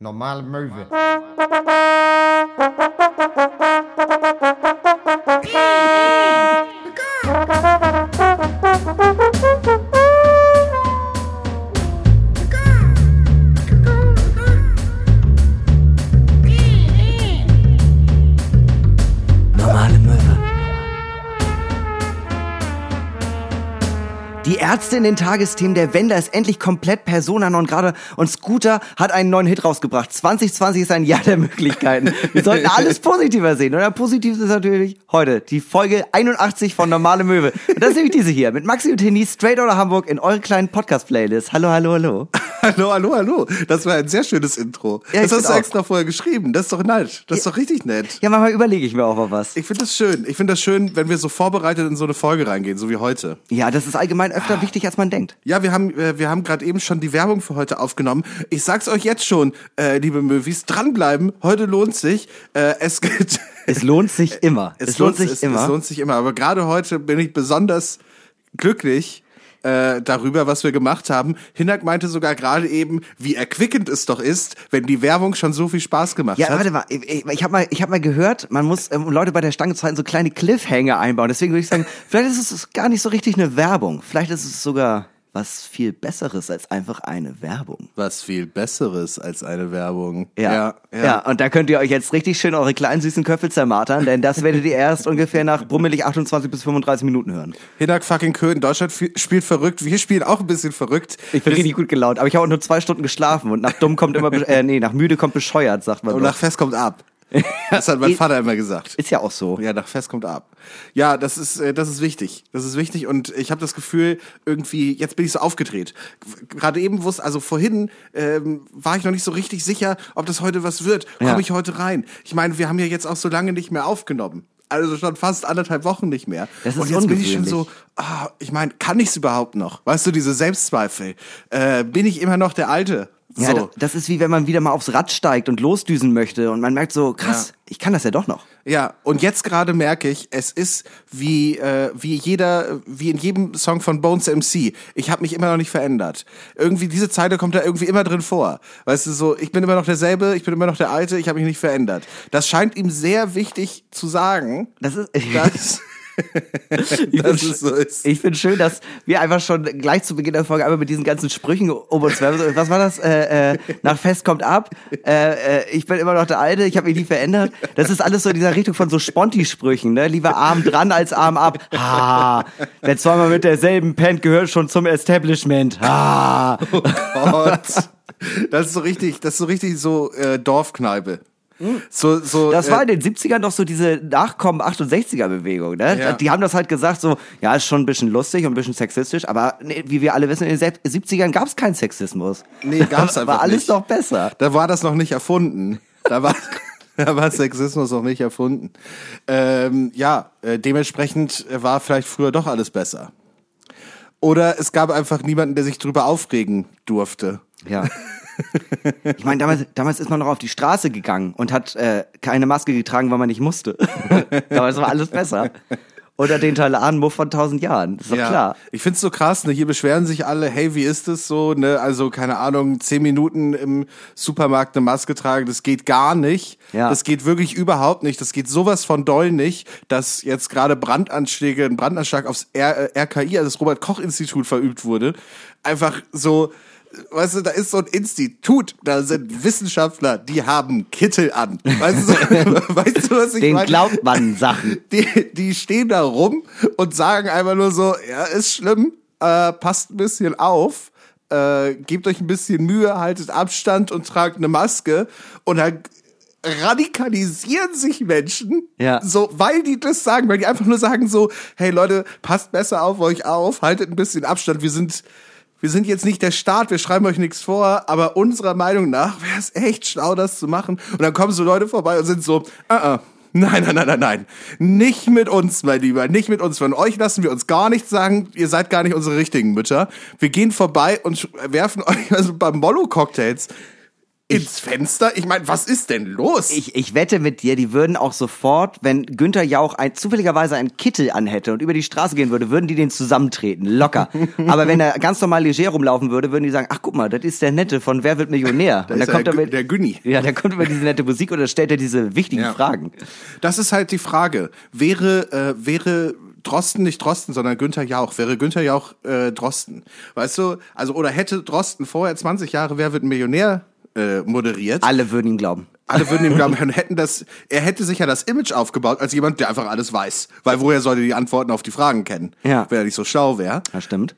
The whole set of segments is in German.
Normale Möwe. Ärzte in den Tagesthemen, der Wender ist endlich komplett Persona non grata und Scooter hat einen neuen Hit rausgebracht. 2020 ist ein Jahr der Möglichkeiten. Wir sollten alles positiver sehen. Und ein Positives ist natürlich heute die Folge 81 von Normale Möwe. Und das ist nämlich diese hier mit Maxi und Tini straight out of Hamburg in eure kleinen Podcast-Playlist. Hallo, hallo, hallo. Hallo, hallo, hallo. Das war ein sehr schönes Intro. Ja, das hast du auch. extra vorher geschrieben. Das ist doch nett. Das ist doch richtig nett. Ja, manchmal überlege ich mir auch mal was. Ich finde das schön. Ich finde das schön, wenn wir so vorbereitet in so eine Folge reingehen, so wie heute. Ja, das ist allgemein öfter wichtig, als man denkt. Ja, wir haben, äh, wir haben gerade eben schon die Werbung für heute aufgenommen. Ich sag's euch jetzt schon, äh, liebe Möwis, dranbleiben. Heute lohnt sich. Äh, es geht. Es lohnt sich immer. Es, lohnt sich es, immer. Es lohnt sich immer. Aber gerade heute bin ich besonders glücklich äh, darüber, was wir gemacht haben. Hinak meinte sogar gerade eben, wie erquickend es doch ist, wenn die Werbung schon so viel Spaß gemacht Ja, hat. warte mal, ich, ich, habe mal, ich hab mal gehört, man muss ähm, Leute bei der Stange zu halten, so kleine Cliffhanger einbauen. Deswegen würde ich sagen, vielleicht ist es gar nicht so richtig eine Werbung. Vielleicht ist es sogar was viel Besseres als einfach eine Werbung. Was viel Besseres als eine Werbung. Ja, ja. und da könnt ihr euch jetzt richtig schön eure kleinen süßen Köpfe zermartern, denn das werdet ihr erst ungefähr nach brummelig 28 bis 35 Minuten hören. Hinak fucking Köhn, Deutschland spielt verrückt. Wir spielen auch ein bisschen verrückt. Ich bin richtig gut gelaunt, aber ich habe auch nur zwei Stunden geschlafen und nach dumm kommt immer, äh, nee, nach müde kommt bescheuert, sagt man. Und doch. nach Fest kommt ab. Das hat mein Vater immer gesagt. Ist ja auch so. Ja, nach Fest kommt ab. Ja, das ist, äh, das ist wichtig. Das ist wichtig und ich habe das Gefühl, irgendwie, jetzt bin ich so aufgedreht. Gerade eben wusste, also vorhin ähm, war ich noch nicht so richtig sicher, ob das heute was wird. Komme Ja. ich heute rein? Ich meine, wir haben ja jetzt auch so lange nicht mehr aufgenommen. Also schon fast anderthalb Wochen nicht mehr. Das ist und jetzt bin ich schon so, ah, ich meine, kann ich's überhaupt noch? Weißt du, diese Selbstzweifel. Äh, bin ich immer noch der Alte? Ja, so. da- das ist wie wenn man wieder mal aufs Rad steigt und losdüsen möchte und man merkt so, krass, Ja. ich kann das ja doch noch. Ja, und jetzt gerade merke ich, es ist wie äh, wie jeder, wie in jedem Song von Bones MC. Ich habe mich immer noch nicht verändert. Irgendwie diese Zeile kommt da irgendwie immer drin vor. Weißt du so, ich bin immer noch derselbe, ich bin immer noch der Alte, ich habe mich nicht verändert. Das scheint ihm sehr wichtig zu sagen, Das ist, dass, find- es so ist. Ich finde schön, dass wir einfach schon gleich zu Beginn der Folge einmal mit diesen ganzen Sprüchen um uns werfen. Was war das? Äh, äh, nach Fest kommt ab. Äh, äh, ich bin immer noch der Alte. Ich habe mich nie verändert. Das ist alles so in dieser Richtung von so Sponti-Sprüchen. Ne? Lieber Arm dran als Arm ab. Ha. Wer zweimal mit derselben pennt, gehört schon zum Establishment. Ha. Gott. Das ist so richtig, das ist so richtig so äh, Dorfkneipe. So, so, Das war äh, in den 70ern doch so diese Nachkommen 68er Bewegung, ne? Ja. Die haben das halt gesagt so, ja, ist schon ein bisschen lustig und ein bisschen sexistisch, aber nee, wie wir alle wissen, in den Se- 70ern gab es keinen Sexismus. Nee, gab's einfach War alles nicht. doch besser. Da war das noch nicht erfunden. Da war, da war Sexismus noch nicht erfunden. Ähm, ja, äh, dementsprechend war vielleicht früher doch alles besser. Oder es gab einfach niemanden, der sich drüber aufregen durfte. Ja. Ich meine, damals, damals ist man noch auf die Straße gegangen und hat äh, keine Maske getragen, weil man nicht musste. damals war alles besser. Oder den Talan-Muff von tausend Jahren. Ist doch klar. Ich find's so krass, ne? Hier beschweren sich alle, hey, wie ist es so, ne? Also, keine Ahnung, zehn Minuten im Supermarkt eine Maske tragen, das geht gar nicht. Ja. Das geht wirklich überhaupt nicht. Das geht sowas von doll nicht, dass jetzt gerade Brandanschläge, ein Brandanschlag aufs R äh, RKI, also das Robert-Koch-Institut verübt wurde. Einfach so, weißt du, da ist so ein Institut, da sind Wissenschaftler, die haben Kittel an. Weißt du, weißt du was ich Den meine? glaubt man Sachen. die, die stehen da rum und sagen einfach nur so, ja, ist schlimm, äh, passt ein bisschen auf, äh, gebt euch ein bisschen Mühe, haltet Abstand und tragt eine Maske und dann radikalisieren sich Menschen, Ja. so, weil die das sagen, weil die einfach nur sagen so, hey Leute, passt besser auf euch auf, haltet ein bisschen Abstand, wir sind wir sind jetzt nicht der Staat, wir schreiben euch nichts vor, aber unserer Meinung nach wäre es echt schlau, das zu machen. Und dann kommen so Leute vorbei und sind so, uh -uh. Nein, nein, nein, nein, nein. Nicht mit uns, mein Lieber. Nicht mit uns. Von euch lassen wir uns gar nichts sagen. Ihr seid gar nicht unsere richtigen Mütter. Wir gehen vorbei und werfen euch also beim Mollo-Cocktails ins Fenster? Ich meine, was ist denn los? Ich, ich wette mit dir, die würden auch sofort, wenn Günther Jauch ein, zufälligerweise einen Kittel anhätte und über die Straße gehen würde, würden die den zusammentreten. Locker. Aber wenn er ganz normal leger rumlaufen würde, würden die sagen, ach guck mal, das ist der Nette von Wer wird Millionär? Da und dann kommt der er mit, der Günni. Ja, da kommt über diese nette Musik und dann stellt er diese wichtigen Ja. Fragen. Das ist halt die Frage. Wäre, äh, wäre Drosten nicht Drosten, sondern Günther Jauch, wäre Günther Jauch äh, Drosten. Weißt du, also oder hätte Drosten vorher 20 Jahre Wer wird Millionär äh, moderiert. Alle würden ihm glauben. Alle würden ihm glauben, und hätten das, er hätte sich ja das Image aufgebaut als jemand, der einfach alles weiß. Weil woher sollte die Antworten auf die Fragen kennen? Ja. Wenn er nicht so schlau wäre. Ja, stimmt.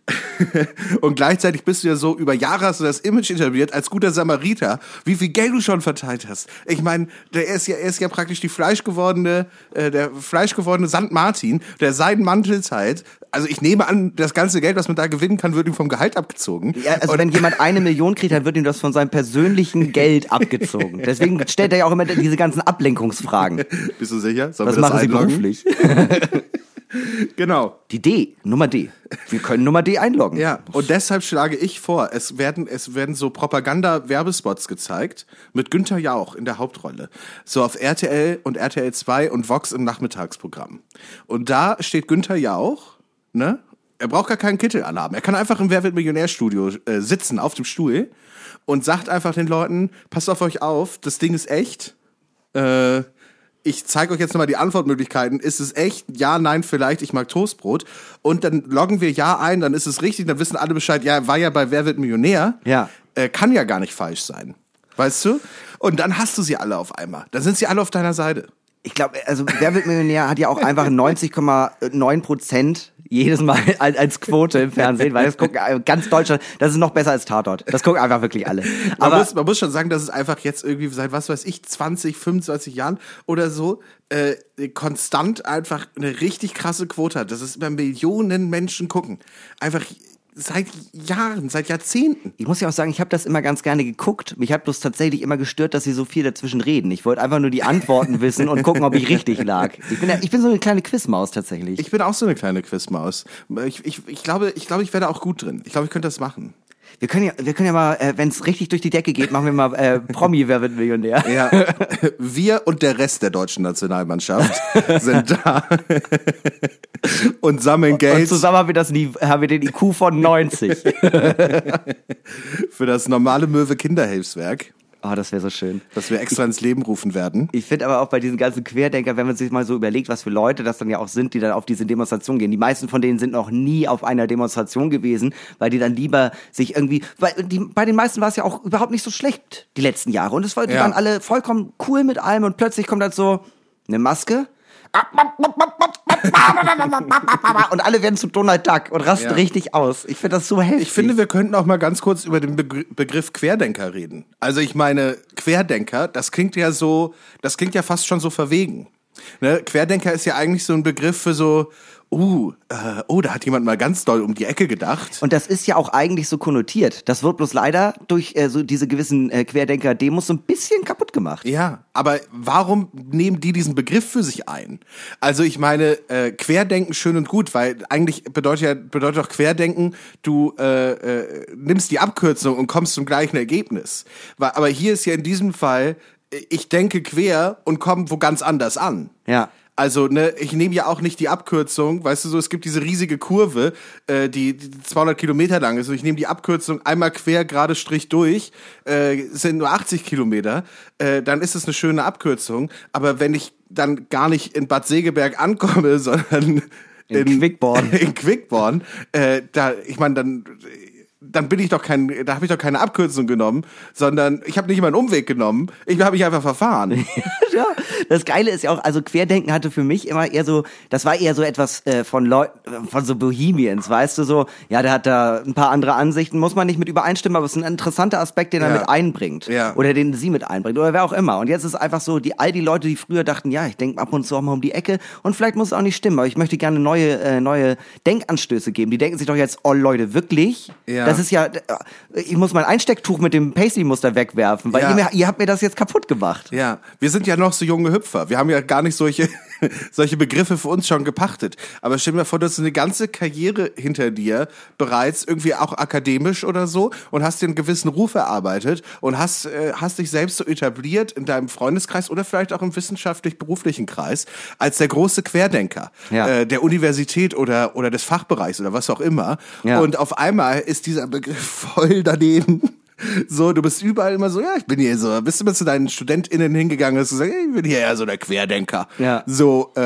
Und gleichzeitig bist du ja so, über Jahre hast du das Image etabliert als guter Samariter, wie viel Geld du schon verteilt hast. Ich meine, der ist ja, er ist ja praktisch die fleischgewordene, äh, der fleischgewordene Sankt Martin, der seinen Mantelzeit. Also ich nehme an, das ganze Geld, was man da gewinnen kann, wird ihm vom Gehalt abgezogen. Ja, also wenn jemand eine Million kriegt, dann wird ihm das von seinem persönlichen Geld abgezogen. Deswegen stellt er ja auch immer diese ganzen Ablenkungsfragen. Bist du sicher? Sollen wir das machen Sie einloggen? beruflich? Genau. Die D, Nummer D. Wir können Nummer D einloggen. Ja, und deshalb schlage ich vor, es werden, es werden so Propaganda-Werbespots gezeigt mit Günther Jauch in der Hauptrolle. So auf RTL und RTL 2 und Vox im Nachmittagsprogramm. Und da steht Günther Jauch, ne? Er braucht gar keinen Kittel anhaben. Er kann einfach im Wer wird Millionärstudio äh, sitzen auf dem Stuhl und sagt einfach den Leuten, passt auf euch auf, das Ding ist echt. Äh, ich zeige euch jetzt nochmal die Antwortmöglichkeiten. Ist es echt? Ja, nein, vielleicht. Ich mag Toastbrot. Und dann loggen wir Ja ein, dann ist es richtig, dann wissen alle Bescheid. Ja, war ja bei Wer wird Millionär. Ja. Äh, kann ja gar nicht falsch sein. Weißt du? Und dann hast du sie alle auf einmal. Dann sind sie alle auf deiner Seite. Ich glaube, also Wer wird Millionär hat ja auch einfach 90,9 Prozent jedes Mal als, als Quote im Fernsehen, weil das gucken äh, ganz Deutschland, das ist noch besser als Tatort. Das gucken einfach wirklich alle. Man, Aber muss, man muss schon sagen, dass es einfach jetzt irgendwie seit, was weiß ich, 20, 25 Jahren oder so, äh, konstant einfach eine richtig krasse Quote hat. Das ist über Millionen Menschen gucken. Einfach seit Jahren, seit Jahrzehnten. ich muss ja auch sagen, ich habe das immer ganz gerne geguckt. Mich hat bloß tatsächlich immer gestört, dass sie so viel dazwischen reden. Ich wollte einfach nur die Antworten wissen und gucken, ob ich richtig lag. Ich bin, ja, ich bin so eine kleine Quizmaus tatsächlich. Ich bin auch so eine kleine Quizmaus. Ich, ich, ich glaube, ich glaube, ich werde auch gut drin. Ich glaube, ich könnte das machen. Wir können ja, wir können ja mal, äh, wenn es richtig durch die Decke geht, machen wir mal äh, Promi, wer wird Millionär. Ja, wir und der Rest der deutschen Nationalmannschaft sind da und sammeln Und Geld zusammen haben wir, das, haben wir den IQ von 90. für das normale Möwe Kinderhilfswerk, Oh, das wäre so schön. das wir extra ins Leben rufen werden. Ich finde aber auch bei diesen ganzen Querdenker, wenn man sich mal so überlegt, was für Leute das dann ja auch sind, die dann auf diese Demonstration gehen. Die meisten von denen sind noch nie auf einer Demonstration gewesen, weil die dann lieber sich irgendwie, weil die, bei den meisten war es ja auch überhaupt nicht so schlecht die letzten Jahre. Und es war, die Ja. waren alle vollkommen cool mit allem und plötzlich kommt dann so eine Maske. Und alle werden zu Donald Duck und rasten Ja. richtig aus. Ich finde das so heftig. Ich finde, wir könnten auch mal ganz kurz über den Begr Begriff Querdenker reden. Also ich meine, Querdenker, das klingt ja so, das klingt ja fast schon so verwegen. Ne? Querdenker ist ja eigentlich so ein Begriff für so, uh, äh, oh, da hat jemand mal ganz doll um die Ecke gedacht. Und das ist ja auch eigentlich so konnotiert. Das wird bloß leider durch äh, so diese gewissen äh, Querdenker-Demos so ein bisschen kaputt gemacht. Ja, aber warum nehmen die diesen Begriff für sich ein? Also ich meine, äh, Querdenken schön und gut, weil eigentlich bedeutet ja bedeutet auch Querdenken, du äh, äh, nimmst die Abkürzung und kommst zum gleichen Ergebnis. Wa- Aber hier ist ja in diesem Fall, äh, ich denke quer und komme wo ganz anders an. Ja. Also, ne, ich nehme ja auch nicht die Abkürzung, weißt du so, es gibt diese riesige Kurve, äh, die, die 200 Kilometer lang ist. Und ich nehme die Abkürzung einmal quer gerade Strich durch, äh, sind nur 80 Kilometer, äh, dann ist es eine schöne Abkürzung. Aber wenn ich dann gar nicht in Bad Segeberg ankomme, sondern In Quickborn. in Quickborn, äh, da, ich meine, dann dann bin ich doch kein, da habe ich doch keine Abkürzung genommen, sondern ich habe nicht mal einen Umweg genommen. Ich habe mich einfach verfahren. ja, das Geile ist ja auch, also Querdenken hatte für mich immer eher so, das war eher so etwas äh, von Leuten, von so Bohemians, weißt du, so, ja, der hat da ein paar andere Ansichten, muss man nicht mit übereinstimmen, aber es ist ein interessanter Aspekt, den er Ja. mit einbringt. Ja. Oder den sie mit einbringt, oder wer auch immer. Und jetzt ist einfach so, die, all die Leute, die früher dachten, ja, ich denke ab und zu auch mal um die Ecke und vielleicht muss es auch nicht stimmen, aber ich möchte gerne neue, äh, neue Denkanstöße geben. Die denken sich doch jetzt, oh Leute, wirklich? Ja. Das ist ja, äh, ich muss mein Einstecktuch mit dem Paisley-Muster wegwerfen, weil Ja. ihr, ihr habt mir das jetzt kaputt gemacht. Ja, wir sind ja noch noch so junge Hüpfer. Wir haben ja gar nicht solche, solche Begriffe für uns schon gepachtet. Aber stell dir vor, du hast eine ganze Karriere hinter dir, bereits irgendwie auch akademisch oder so, und hast dir einen gewissen Ruf erarbeitet und hast, äh, hast dich selbst so etabliert in deinem Freundeskreis oder vielleicht auch im wissenschaftlich-beruflichen Kreis als der große Querdenker Ja. äh, der Universität oder, oder des Fachbereichs oder was auch immer. Ja. Und auf einmal ist dieser Begriff voll daneben. So, du bist überall immer so, ja, ich bin hier so. Bist du mal zu deinen StudentInnen hingegangen und hast gesagt, ich bin hier ja so der Querdenker. Ja. So, äh,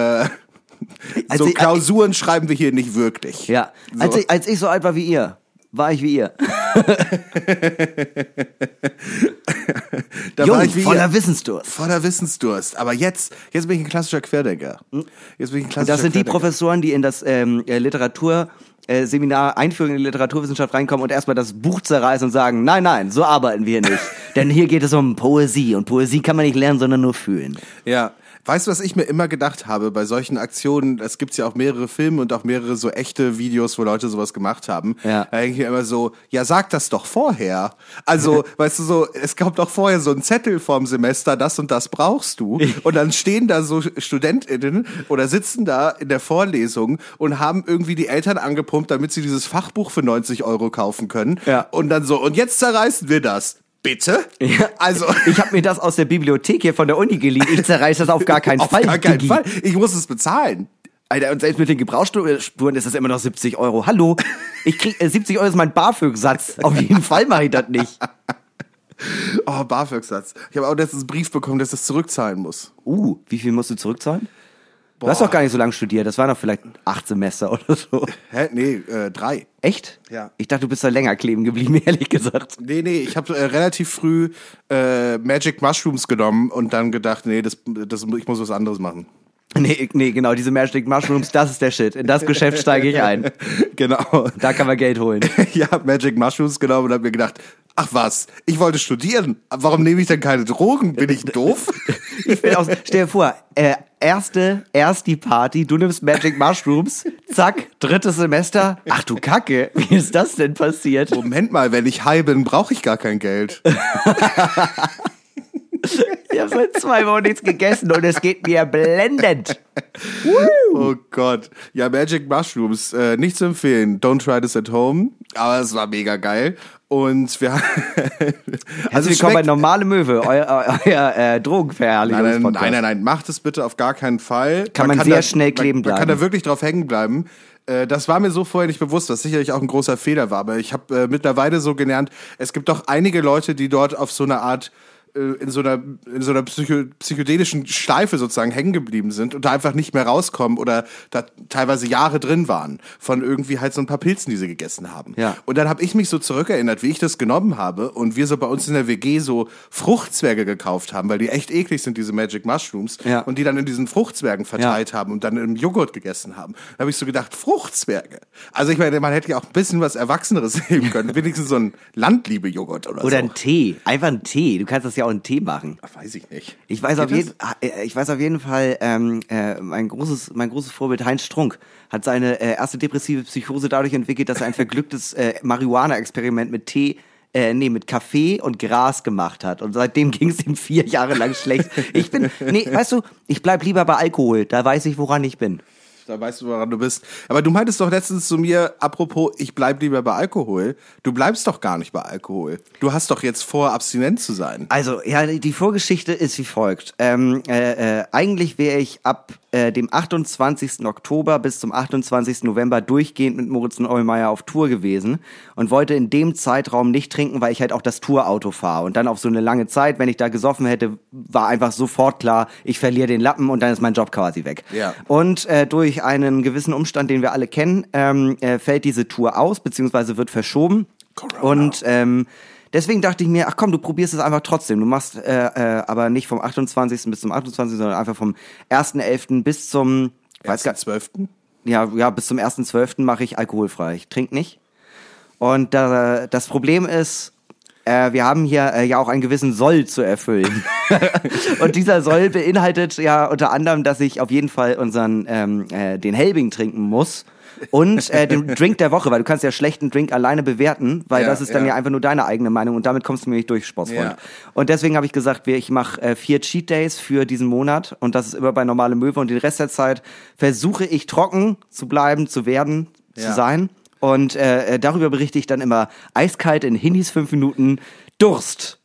Also so ich- Klausuren schreiben wir hier nicht wirklich. Ja, So. als, ich, als ich so alt war wie ihr, war ich wie ihr. da Jung, war ich wie voller ihr, Wissensdurst. voller Wissensdurst. Aber jetzt, jetzt bin ich ein klassischer Querdenker. Jetzt bin ich ein klassischer Das sind die Querdenker. Professoren, die in das ähm, äh, Literatur äh, Seminar Einführung in die Literaturwissenschaft reinkommen und erstmal das Buch zerreißen und sagen, nein, nein, so arbeiten wir nicht. Denn hier geht es um Poesie und Poesie kann man nicht lernen, sondern nur fühlen. Ja. Weißt du, was ich mir immer gedacht habe bei solchen Aktionen? Es gibt ja auch mehrere Filme und auch mehrere so echte Videos, wo Leute sowas gemacht haben. Ja. Da denke ich mir immer so, ja, sag das doch vorher. Also, weißt du, so, es kommt doch vorher so ein Zettel vorm Semester, das und das brauchst du. Und dann stehen da so StudentInnen oder sitzen da in der Vorlesung und haben irgendwie die Eltern angepumpt, damit sie dieses Fachbuch für 90 Euro kaufen können. Ja. Und dann so, und jetzt zerreißen wir das. Bitte? Ja. Also. Ich habe mir das aus der Bibliothek hier von der Uni geliehen. Ich zerreiße das auf gar keinen Auf Fall. gar keinen Digi. Fall. Ich muss es bezahlen. Alter, und selbst mit den Gebrauchsspuren ist das immer noch 70 Euro. Hallo, ich krieg äh, 70 Euro ist mein BAföG-Satz. Auf jeden Fall mache ich das nicht. Oh, BAföG-Satz. Ich habe auch letztens einen Brief bekommen, dass ich das zurückzahlen muss. Uh, wie viel musst du zurückzahlen? Du hast doch gar nicht so lange studiert. Das waren doch vielleicht acht Semester oder so. Hä? Nee, äh, drei. Echt? Ja. Ich dachte, du bist da länger kleben geblieben, ehrlich gesagt. Nee, nee, ich habe äh, relativ früh äh, Magic Mushrooms genommen und dann gedacht, nee, das, das, ich muss was anderes machen. Nee, nee, genau, diese Magic Mushrooms, das ist der Shit. In das Geschäft steige ich ein. genau. Da kann man Geld holen. Ich habe Magic Mushrooms genommen und habe mir gedacht, ach was, ich wollte studieren. Warum nehme ich denn keine Drogen? Bin ich doof? Ich bin aus, stell dir vor, äh, erste, erst die Party, du nimmst Magic Mushrooms, zack, drittes Semester. Ach du Kacke, wie ist das denn passiert? Moment mal, wenn ich high bin, brauche ich gar kein Geld. Ich habe seit zwei Wochen nichts gegessen und es geht mir blendend. Oh Gott. Ja, Magic Mushrooms, äh, nicht zu empfehlen. Don't try this at home. Aber es war mega geil. Und wir Herzlich also willkommen bei Normale Möwe, euer, euer, äh, Nein, nein, Drogenverherrlichungspodcast. nein, nein, nein, macht es bitte auf gar keinen Fall. Kann man sehr da, schnell kleben man, man kann bleiben. da wirklich drauf hängen bleiben. Äh, Das war mir so vorher nicht bewusst, was sicherlich auch ein großer Fehler war. Aber ich habe äh, mittlerweile so gelernt, es gibt doch einige Leute, die dort auf so eine Art in so einer, in so einer psycho psychedelischen Schleife sozusagen hängen geblieben sind und da einfach nicht mehr rauskommen oder da teilweise Jahre drin waren von irgendwie halt so ein paar Pilzen, die sie gegessen haben. Ja. Und dann habe ich mich so zurückerinnert, wie ich das genommen habe und wir so bei uns in der WG so Fruchtzwerge gekauft haben, weil die echt eklig sind, diese Magic Mushrooms Ja. und die dann in diesen Fruchtzwergen verteilt haben und dann im Joghurt gegessen haben. Da habe ich so gedacht, Fruchtzwerge. Also ich meine, man hätte ja auch ein bisschen was Erwachseneres nehmen können, wenigstens so ein Landliebe-Joghurt oder, Oder so. ein Tee, einfach ein Tee. Du kannst das ja auch in Tee machen. Ach, weiß ich nicht. Ich weiß, Geht auf jeden, äh, ich weiß auf jeden Fall, ähm, äh, mein, großes, mein großes Vorbild Heinz Strunk hat seine äh, erste depressive Psychose dadurch entwickelt, dass er ein verglücktes äh, Marihuana-Experiment mit Tee, äh, nee, mit Kaffee und Gras gemacht hat. Und seitdem ging es ihm vier Jahre lang schlecht. Ich bin, nee, weißt du, ich bleib lieber bei Alkohol, da weiß ich, woran ich bin. Da weißt du, woran du bist. Aber du meintest doch letztens zu mir, apropos, ich bleib lieber bei Alkohol. Du bleibst doch gar nicht bei Alkohol. Du hast doch jetzt vor, abstinent zu sein. Also, ja, die Vorgeschichte ist wie folgt. Ähm, äh, äh, eigentlich wäre ich ab äh, dem 28. Oktober bis zum 28. November durchgehend mit Moritz Neumeier auf Tour gewesen und wollte in dem Zeitraum nicht trinken, weil ich halt auch das Tourauto fahre. Und dann auf so eine lange Zeit, wenn ich da gesoffen hätte, war einfach sofort klar, ich verliere den Lappen und dann ist mein Job quasi weg. Ja. Und äh, durch einen gewissen Umstand, den wir alle kennen, ähm, äh, fällt diese Tour aus, beziehungsweise wird verschoben. Corona. Und ähm, deswegen dachte ich mir, ach komm, du probierst es einfach trotzdem. Du machst äh, äh, aber nicht vom 28. bis zum 28., sondern einfach vom 1.11. bis zum, weiß gar, 12. ja, ja, bis zum 1.12. mache ich alkoholfrei. Ich trinke nicht. Und da, das Problem ist, äh, wir haben hier äh, ja auch einen gewissen Soll zu erfüllen. und dieser Soll beinhaltet ja unter anderem, dass ich auf jeden Fall unseren ähm, äh, den Helbing trinken muss. Und äh, den Drink der Woche, weil du kannst ja schlechten Drink alleine bewerten, weil Ja, das ist dann ja. ja. einfach nur deine eigene Meinung und damit kommst du nämlich durch, Sportsfreund. Ja. Und deswegen habe ich gesagt, wir- ich mache äh, vier Cheat Days für diesen Monat und das ist immer bei normale Möwe und den Rest der Zeit versuche ich trocken zu bleiben, zu werden, zu sein. Und äh, äh, darüber berichte ich dann immer eiskalt in Hindis fünf Minuten Durst.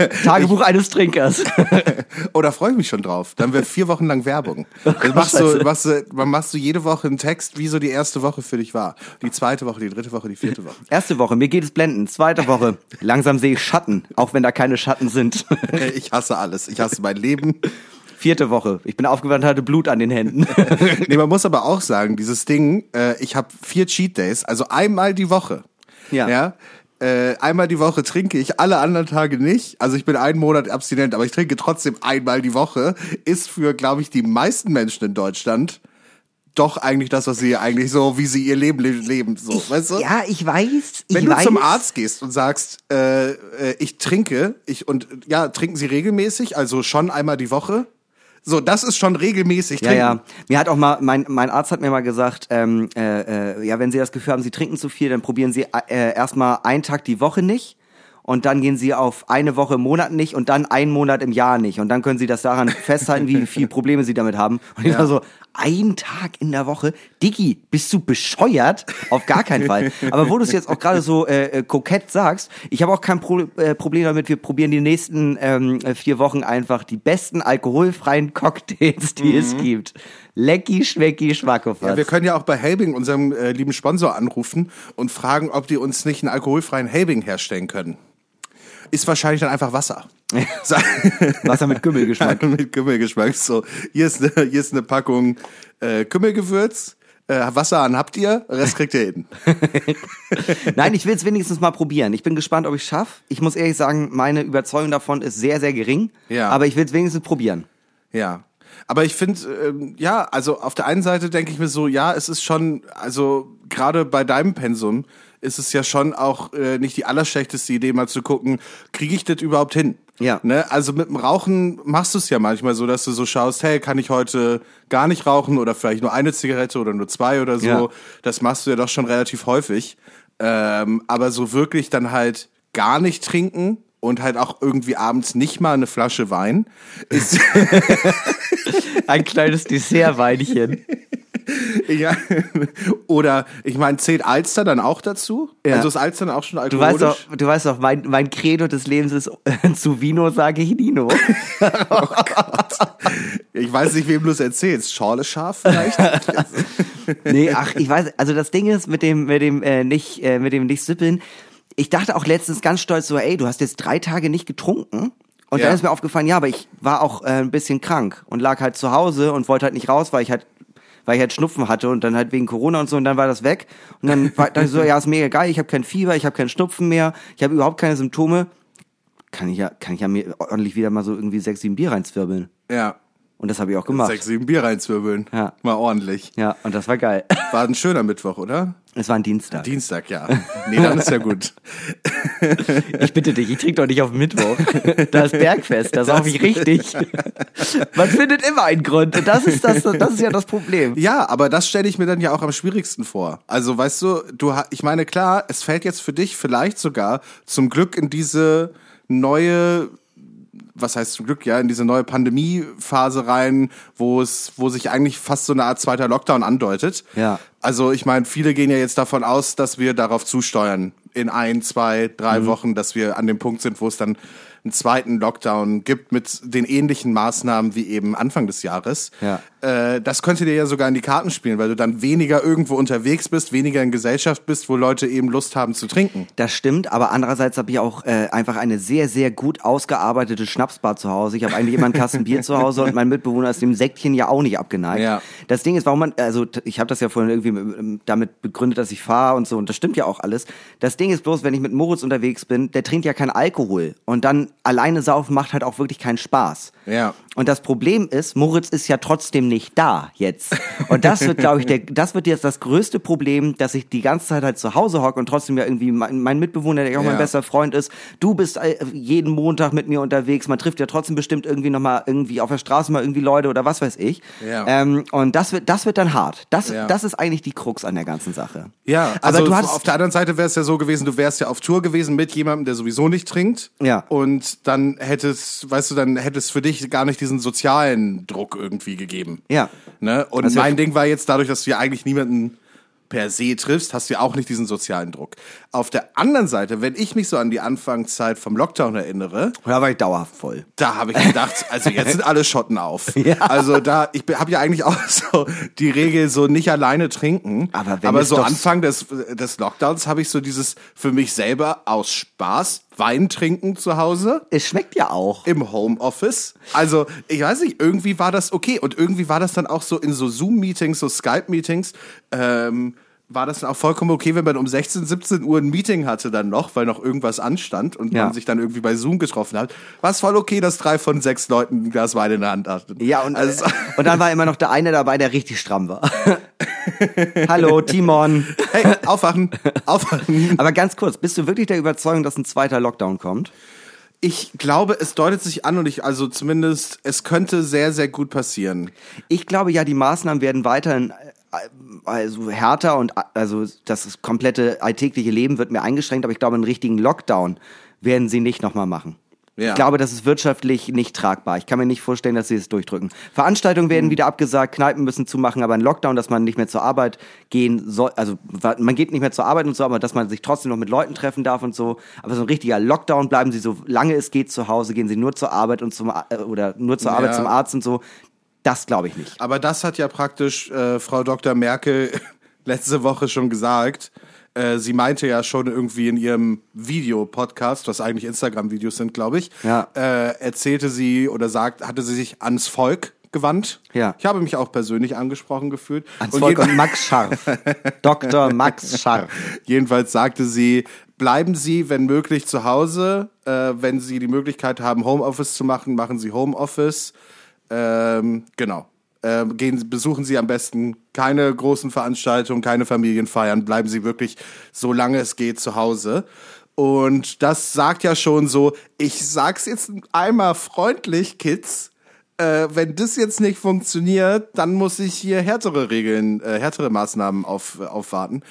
Tagebuch eines Trinkers. Oh, da freue ich mich schon drauf. Dann wird vier Wochen lang Werbung. Dann machst du, machst du, machst du jede Woche einen Text, wie so die erste Woche für dich war. Die zweite Woche, die dritte Woche, die vierte Woche. Erste Woche, mir geht es blenden. Zweite Woche, langsam sehe ich Schatten, auch wenn da keine Schatten sind. Ich hasse alles. Ich hasse mein Leben. Vierte Woche, ich bin aufgewacht, hatte Blut an den Händen. Nee, man muss aber auch sagen, dieses Ding, äh, ich habe vier Cheat Days, also einmal die Woche. Ja. ja? Äh, einmal die Woche trinke ich, alle anderen Tage nicht. Also ich bin einen Monat abstinent, aber ich trinke trotzdem einmal die Woche. Ist für, glaube ich, die meisten Menschen in Deutschland doch eigentlich das, was sie eigentlich so, wie sie ihr Leben le- leben. So, weißt du? Ja, ich weiß. Ich Wenn du weiß. zum Arzt gehst und sagst, äh, äh, ich trinke, ich und ja, trinken Sie regelmäßig, also schon einmal die Woche. So, das ist schon regelmäßig Ja, trinken. ja. Mir hat auch mal, mein, mein Arzt hat mir mal gesagt, ähm, äh, äh, ja, wenn Sie das Gefühl haben, Sie trinken zu viel, dann probieren Sie äh, erstmal einen Tag die Woche nicht. Und dann gehen Sie auf eine Woche im Monat nicht und dann einen Monat im Jahr nicht. Und dann können Sie das daran festhalten, wie viel Probleme Sie damit haben. Und ich Ja. war so, ein Tag in der Woche? Diggi, bist du bescheuert? Auf gar keinen Fall. Aber wo du es jetzt auch gerade so äh, äh, kokett sagst, ich habe auch kein Pro äh, Problem damit. Wir probieren die nächsten ähm, äh, vier Wochen einfach die besten alkoholfreien Cocktails, die es gibt. Lecki, Schwecki, Schwackofatz. Ja, wir können ja auch bei Helbing, unserem äh, lieben Sponsor, anrufen und fragen, ob die uns nicht einen alkoholfreien Helbing herstellen können. Ist wahrscheinlich dann einfach Wasser. Wasser mit Kümmelgeschmack. mit Kümmelgeschmack. So, hier ist eine, hier ist eine Packung äh, Kümmelgewürz. Äh, Wasser an habt ihr, Rest kriegt ihr hin. Nein, ich will es wenigstens mal probieren. Ich bin gespannt, ob ich schaffe. Ich muss ehrlich sagen, meine Überzeugung davon ist sehr, sehr gering. Ja. Aber ich will es wenigstens probieren. Ja. Aber ich finde, ähm, ja, also auf der einen Seite denke ich mir so, ja, es ist schon, also gerade bei deinem Pensum ist es ja schon auch äh, nicht die allerschlechteste Idee, mal zu gucken, kriege ich das überhaupt hin? Ja. Ne? Also mit dem Rauchen machst du es ja manchmal so, dass du so schaust, hey, kann ich heute gar nicht rauchen oder vielleicht nur eine Zigarette oder nur zwei oder so. Ja. Das machst du ja doch schon relativ häufig. Ähm, aber so wirklich dann halt gar nicht trinken und halt auch irgendwie abends nicht mal eine Flasche Wein ist Ein kleines Dessertweinchen. Ja. Oder ich meine, zählt Alster dann auch dazu? Ja. Also ist Alster dann auch schon Du weißt alkoholisch? doch, du weißt doch, mein, mein Credo des Lebens ist, äh, zu Vino sage ich Nino. Ich weiß nicht, wem du es erzählst. Schorle scharf vielleicht? nee, ach, ich weiß, also das Ding ist mit dem, mit dem äh, nicht, äh, mit dem nicht sippeln. Ich dachte auch letztens ganz stolz so, ey, du hast jetzt drei Tage nicht getrunken. Und Ja. dann ist mir aufgefallen, ja, aber ich war auch äh, ein bisschen krank und lag halt zu Hause und wollte halt nicht raus, weil ich halt weil ich halt Schnupfen hatte und dann halt wegen Corona und so und dann war das weg und dann war ich so, ja, ist mega geil, ich habe kein Fieber, ich habe keinen Schnupfen mehr, ich habe überhaupt keine Symptome. Kann ich ja kann ich ja mir ordentlich wieder mal so irgendwie sechs, sieben Bier reinzwirbeln. ja. Und das habe ich auch gemacht. Sechs, sieben Bier reinzwirbeln. Ja. Mal ordentlich. Ja, und das war geil. War ein schöner Mittwoch, oder? Es war ein Dienstag. Dienstag, ja. Nee, dann ist ja gut. Ich bitte dich, ich trinke doch nicht auf Mittwoch. Da ist Bergfest, da sauf ich richtig. Man findet immer einen Grund. Und das ist das, das ist ja das Problem. Ja, aber das stelle ich mir dann ja auch am schwierigsten vor. Also, weißt du, du, ich meine, klar, es fällt jetzt für dich vielleicht sogar zum Glück in diese neue was heißt zum Glück, ja, in diese neue Pandemiephase rein, wo es, wo sich eigentlich fast so eine Art zweiter Lockdown andeutet. Ja. Also ich meine, viele gehen ja jetzt davon aus, dass wir darauf zusteuern in ein, zwei, Mhm. drei Wochen, dass wir an dem Punkt sind, wo es dann einen zweiten Lockdown gibt mit den ähnlichen Maßnahmen wie eben Anfang des Jahres. Ja. Äh, das könnte dir ja sogar in die Karten spielen, weil du dann weniger irgendwo unterwegs bist, weniger in Gesellschaft bist, wo Leute eben Lust haben zu trinken. Das stimmt, aber andererseits habe ich auch äh, einfach eine sehr, sehr gut ausgearbeitete Schnapsbar zu Hause. Ich habe eigentlich immer einen Kasten Bier zu Hause und mein Mitbewohner ist dem Säckchen ja auch nicht abgeneigt. Ja. Das Ding ist, warum man, also ich habe das ja vorhin irgendwie mit- damit begründet, dass ich fahre und so und das stimmt ja auch alles. Das Ding ist bloß, wenn ich mit Moritz unterwegs bin, der trinkt ja keinen Alkohol und dann alleine saufen macht halt auch wirklich keinen Spaß. Ja. Und das Problem ist, Moritz ist ja trotzdem nicht da jetzt. Und das wird, glaube ich, der, das wird jetzt das größte Problem, dass ich die ganze Zeit halt zu Hause hocke und trotzdem ja irgendwie mein, mein Mitbewohner, der ja auch Ja. mein bester Freund ist, du bist äh, jeden Montag mit mir unterwegs, man trifft ja trotzdem bestimmt irgendwie nochmal irgendwie auf der Straße mal irgendwie Leute oder was weiß ich. Ja. Ähm, und das wird, das wird dann hart. Das, Ja. das ist eigentlich die Krux an der ganzen Sache. Ja, aber also du hattest, auf der anderen Seite wäre es ja so gewesen, du wärst ja auf Tour gewesen mit jemandem, der sowieso nicht trinkt. Ja. Und dann hättest, weißt du, dann hätte es für dich gar nicht diesen sozialen Druck irgendwie gegeben. Ja. Ne? Und wär- mein Ding war jetzt dadurch, dass du ja eigentlich niemanden per se triffst, hast du ja auch nicht diesen sozialen Druck. Auf der anderen Seite, wenn ich mich so an die Anfangszeit vom Lockdown erinnere, da war ich dauerhaft voll. da habe ich gedacht, also jetzt sind alle Schotten auf. Ja. Also da, ich habe ja eigentlich auch so die Regel so nicht alleine trinken. Aber wenn aber so Anfang des, des Lockdowns habe ich so dieses für mich selber aus Spaß Wein trinken zu Hause Es schmeckt ja auch. im Homeoffice. Also, ich weiß nicht, irgendwie war das okay. Und irgendwie war das dann auch so in so Zoom-Meetings, so Skype-Meetings, ähm, war das dann auch vollkommen okay, wenn man um 16, 17 Uhr ein Meeting hatte dann noch, weil noch irgendwas anstand und Ja. man sich dann irgendwie bei Zoom getroffen hat. War es voll okay, dass drei von sechs Leuten ein Glas Wein in der Hand hatten. Ja, und, also, äh, und dann war immer noch der eine dabei, der richtig stramm war. Hallo, Timon. hey, aufwachen, aufwachen. Aber ganz kurz, bist du wirklich der Überzeugung, dass ein zweiter Lockdown kommt? Ich glaube, es deutet sich an und ich, also zumindest, es könnte sehr, sehr gut passieren. Ich glaube ja, die Maßnahmen werden weiterhin äh, also härter und also das komplette alltägliche Leben wird mehr eingeschränkt, aber ich glaube, einen richtigen Lockdown werden sie nicht nochmal machen. Ja. Ich glaube, das ist wirtschaftlich nicht tragbar. Ich kann mir nicht vorstellen, dass sie es durchdrücken. Veranstaltungen werden wieder abgesagt, Kneipen müssen zumachen, aber ein Lockdown, dass man nicht mehr zur Arbeit gehen soll, also man geht nicht mehr zur Arbeit und so, aber dass man sich trotzdem noch mit Leuten treffen darf und so. Aber so ein richtiger Lockdown, bleiben sie so lange es geht zu Hause, gehen sie nur zur Arbeit und zum äh, oder nur zur Arbeit Ja. zum Arzt und so. Das glaube ich nicht. Aber das hat ja praktisch äh, Frau Dr. Merkel letzte Woche schon gesagt. Äh, sie meinte ja schon irgendwie in ihrem Videopodcast, was eigentlich Instagram-Videos sind, glaube ich, Ja. äh, erzählte sie oder sagt, hatte sie sich ans Volk gewandt. Ja. Ich habe mich auch persönlich angesprochen gefühlt. Ans Und Volk und Max Scharf. Dr. Max Scharf. Jedenfalls sagte sie, bleiben Sie, wenn möglich, zu Hause. Äh, wenn Sie die Möglichkeit haben, Homeoffice zu machen, machen Sie Homeoffice. Ähm, genau. Ähm, gehen, besuchen Sie am besten keine großen Veranstaltungen, keine Familienfeiern. Bleiben Sie wirklich, solange es geht, zu Hause. Und das sagt ja schon so, ich sag's jetzt einmal freundlich, Kids. Äh, wenn das jetzt nicht funktioniert, dann muss ich hier härtere Regeln, äh, härtere Maßnahmen auf, aufwarten.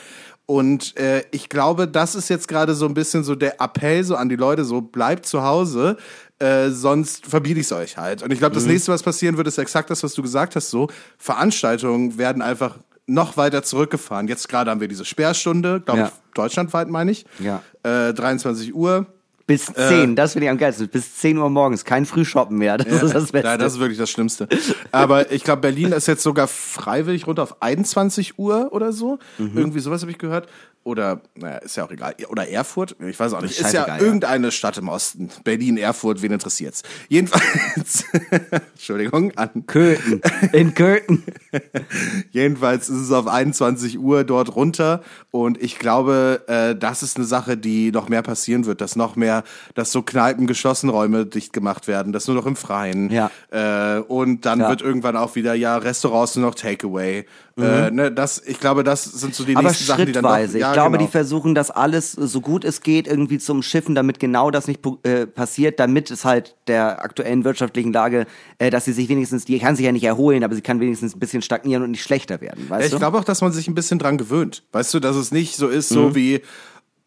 Und äh, ich glaube, das ist jetzt gerade so ein bisschen so der Appell so an die Leute, so bleibt zu Hause, äh, sonst verbiete ich es euch halt. Und ich glaube, das nächste, was passieren wird, ist exakt das, was du gesagt hast. So Veranstaltungen werden einfach noch weiter zurückgefahren. Jetzt gerade haben wir diese Sperrstunde, glaube Ja. ich, deutschlandweit meine ich. Ja. Äh, 23 Uhr. Bis 10, das finde ich am geilsten. Bis 10 Uhr morgens, kein Frühshoppen mehr. Das ist das Beste. Ja, das ist wirklich das Schlimmste. Aber ich glaube, Berlin ist jetzt sogar freiwillig runter auf 21 Uhr oder so. Mhm. Irgendwie sowas habe ich gehört. Oder, naja, ist ja auch egal. Oder Erfurt, ich weiß auch nicht. Ist, ja ja. irgendeine Stadt im Osten. Berlin, Erfurt, wen interessiert's? Jedenfalls, Entschuldigung, an Köthen. In Köthen. Jedenfalls ist es auf 21 Uhr dort runter und ich glaube, äh, das ist eine Sache, die noch mehr passieren wird, dass noch mehr, dass so Kneipen, geschlossene Räume dicht gemacht werden, das nur noch im Freien. Ja. Äh, und dann Ja. wird irgendwann auch wieder, ja, Restaurants nur noch Takeaway. Äh, ne, das, ich glaube, das sind so die Mhm. Aber nächsten Sachen, die dann noch, ja, ich glaube, genau. die versuchen das alles so gut es geht irgendwie zum Schiffen, damit genau das nicht äh, passiert, damit es halt der aktuellen wirtschaftlichen Lage, äh, dass sie sich wenigstens, die kann sich ja nicht erholen, aber sie kann wenigstens ein bisschen stagnieren und nicht schlechter werden, Ja, weißt ich glaube auch, dass man sich ein bisschen dran gewöhnt. Weißt du, dass es nicht so ist, Mhm. so wie,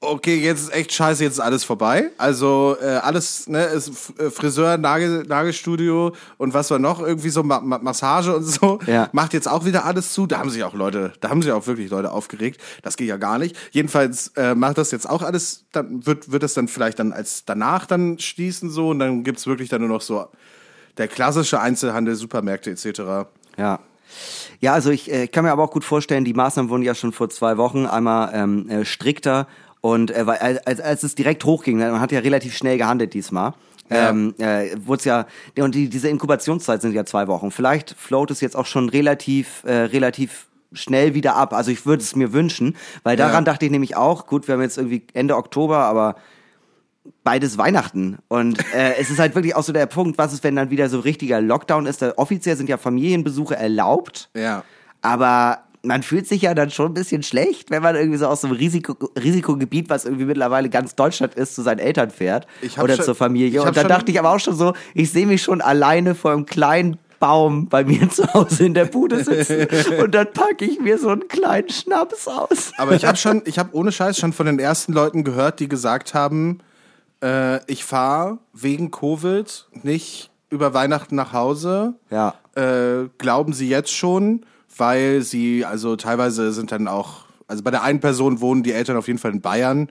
okay, jetzt ist echt scheiße, jetzt ist alles vorbei. Also äh, alles, ne, ist äh, Friseur, Nagel, Nagelstudio und was war noch, irgendwie so Ma Ma Massage und so, Ja. macht jetzt auch wieder alles zu. Da haben sich auch Leute, da haben sich auch wirklich Leute aufgeregt. Das geht ja gar nicht. Jedenfalls äh, macht das jetzt auch alles, dann wird, wird das dann vielleicht dann als danach dann schließen so und dann gibt's wirklich dann nur noch so der klassische Einzelhandel, Supermärkte etc. Ja. Ja, also ich äh, kann mir aber auch gut vorstellen, die Maßnahmen wurden ja schon vor zwei Wochen einmal ähm, äh, strikter und äh, weil, als, als es direkt hochging, man hat ja relativ schnell gehandelt diesmal. Ja. Ähm, äh, wurde ja und die, diese Inkubationszeit sind ja zwei Wochen. Vielleicht float es jetzt auch schon relativ äh, relativ schnell wieder ab. Also ich würde es mir wünschen, weil daran Ja. dachte ich nämlich auch, gut, wir haben jetzt irgendwie Ende Oktober, aber beides Weihnachten. Und äh, es ist halt wirklich auch so der Punkt, was ist, wenn dann wieder so richtiger Lockdown ist. Da offiziell sind ja Familienbesuche erlaubt. Ja. Aber man fühlt sich ja dann schon ein bisschen schlecht, wenn man irgendwie so aus so einem Risiko, Risikogebiet, was irgendwie mittlerweile ganz Deutschland ist, zu seinen Eltern fährt Ich oder schon- zur Familie. Und da schon- dachte ich aber auch schon so, ich sehe mich schon alleine vor einem kleinen Baum bei mir zu Hause in der Bude sitzen und dann packe ich mir so einen kleinen Schnaps aus. Aber ich habe schon, ich habe ohne Scheiß schon von den ersten Leuten gehört, die gesagt haben, äh, ich fahre wegen Covid nicht über Weihnachten nach Hause. Ja. Äh, glauben sie jetzt schon, weil sie, also teilweise sind dann auch, also bei der einen Person wohnen die Eltern auf jeden Fall in Bayern.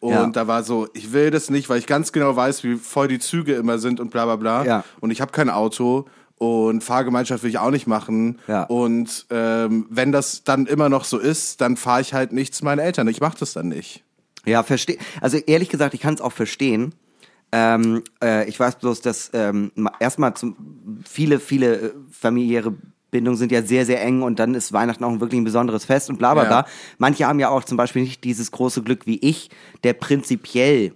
Und Ja. da war so, ich will das nicht, weil ich ganz genau weiß, wie voll die Züge immer sind und bla bla bla. Ja. Und ich habe kein Auto und Fahrgemeinschaft will ich auch nicht machen. Ja. Und ähm, wenn das dann immer noch so ist, dann fahre ich halt nicht zu meinen Eltern. Ich mache das dann nicht. Ja, verstehe. Also ehrlich gesagt, ich kann es auch verstehen. Ähm, äh, ich weiß bloß, dass ähm, ma- erstmal viele, viele äh, familiäre Bindungen sind ja sehr, sehr eng und dann ist Weihnachten auch wirklich ein besonderes Fest und bla bla Ja. bla. Manche haben ja auch zum Beispiel nicht dieses große Glück wie ich, der prinzipiell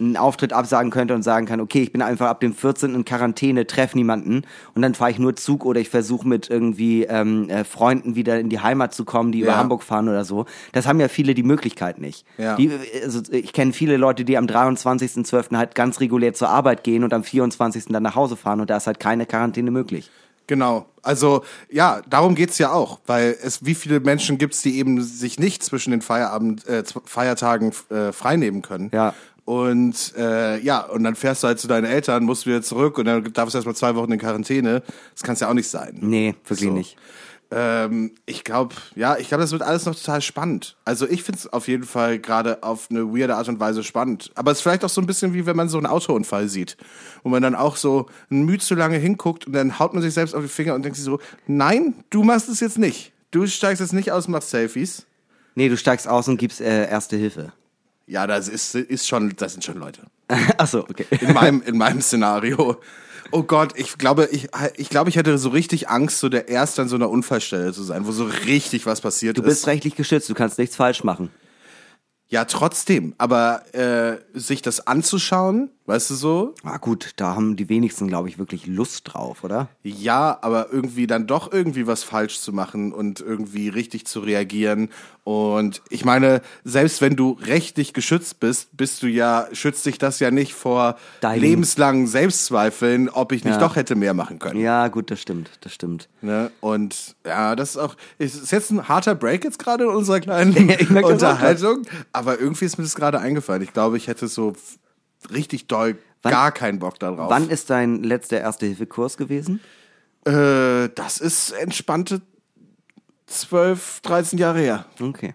einen Auftritt absagen könnte und sagen kann, okay, ich bin einfach ab dem 14. in Quarantäne, treffe niemanden und dann fahre ich nur Zug oder ich versuche mit irgendwie ähm, äh, Freunden wieder in die Heimat zu kommen, die über Ja. Hamburg fahren oder so. Das haben ja viele die Möglichkeit nicht. Ja. Die, also ich kenne viele Leute, die am 23.12. halt ganz regulär zur Arbeit gehen und am 24. dann nach Hause fahren und da ist halt keine Quarantäne möglich. Genau. Also ja, darum geht's ja auch, weil es wie viele Menschen gibt's, die eben sich nicht zwischen den Feierabend, äh, Feiertagen äh, freinehmen können. Ja. Und äh, ja, und dann fährst du halt zu deinen Eltern, musst wieder zurück und dann darfst du erst mal zwei Wochen in Quarantäne. Das kann's ja auch nicht sein. Nee, wirklich So. nicht. Ähm, ich glaube, ja, ich glaube, das wird alles noch total spannend. Also ich find's auf jeden Fall gerade auf eine weirde Art und Weise spannend. Aber es ist vielleicht auch so ein bisschen wie wenn man so einen Autounfall sieht, wo man dann auch so ein Mühe zu lange hinguckt und dann haut man sich selbst auf die Finger und denkt sich so, nein, du machst es jetzt nicht. Du steigst jetzt nicht aus und machst Selfies. Nee, du steigst aus und gibst äh, erste Hilfe. Ja, das ist, ist schon, das sind schon Leute. Ach so, okay. In meinem, in meinem Szenario. Oh Gott, ich glaube, ich, ich glaube, ich hätte so richtig Angst, so der Erste an so einer Unfallstelle zu sein, wo so richtig was passiert Du ist. bist rechtlich geschützt, du kannst nichts falsch machen. Ja, trotzdem. Aber äh, sich das anzuschauen, weißt du so? Ah gut, da haben die wenigsten, glaube ich, wirklich Lust drauf, oder? Ja, aber irgendwie dann doch irgendwie was falsch zu machen und irgendwie richtig zu reagieren. Und ich meine, selbst wenn du rechtlich geschützt bist, bist du ja, schützt dich das ja nicht vor Deinem- lebenslangen Selbstzweifeln, ob ich nicht Ja. doch hätte mehr machen können. Ja, gut, das stimmt, das stimmt. Ne? Und ja, das ist auch, es ist jetzt ein harter Break jetzt gerade in unserer kleinen Unterhaltung, aber irgendwie ist mir das gerade eingefallen. Ich glaube, ich hätte so richtig doll Wann- gar keinen Bock darauf. Wann ist dein letzter Erste-Hilfe-Kurs gewesen? Äh, das ist entspannte 12, 13 Jahre her. Okay.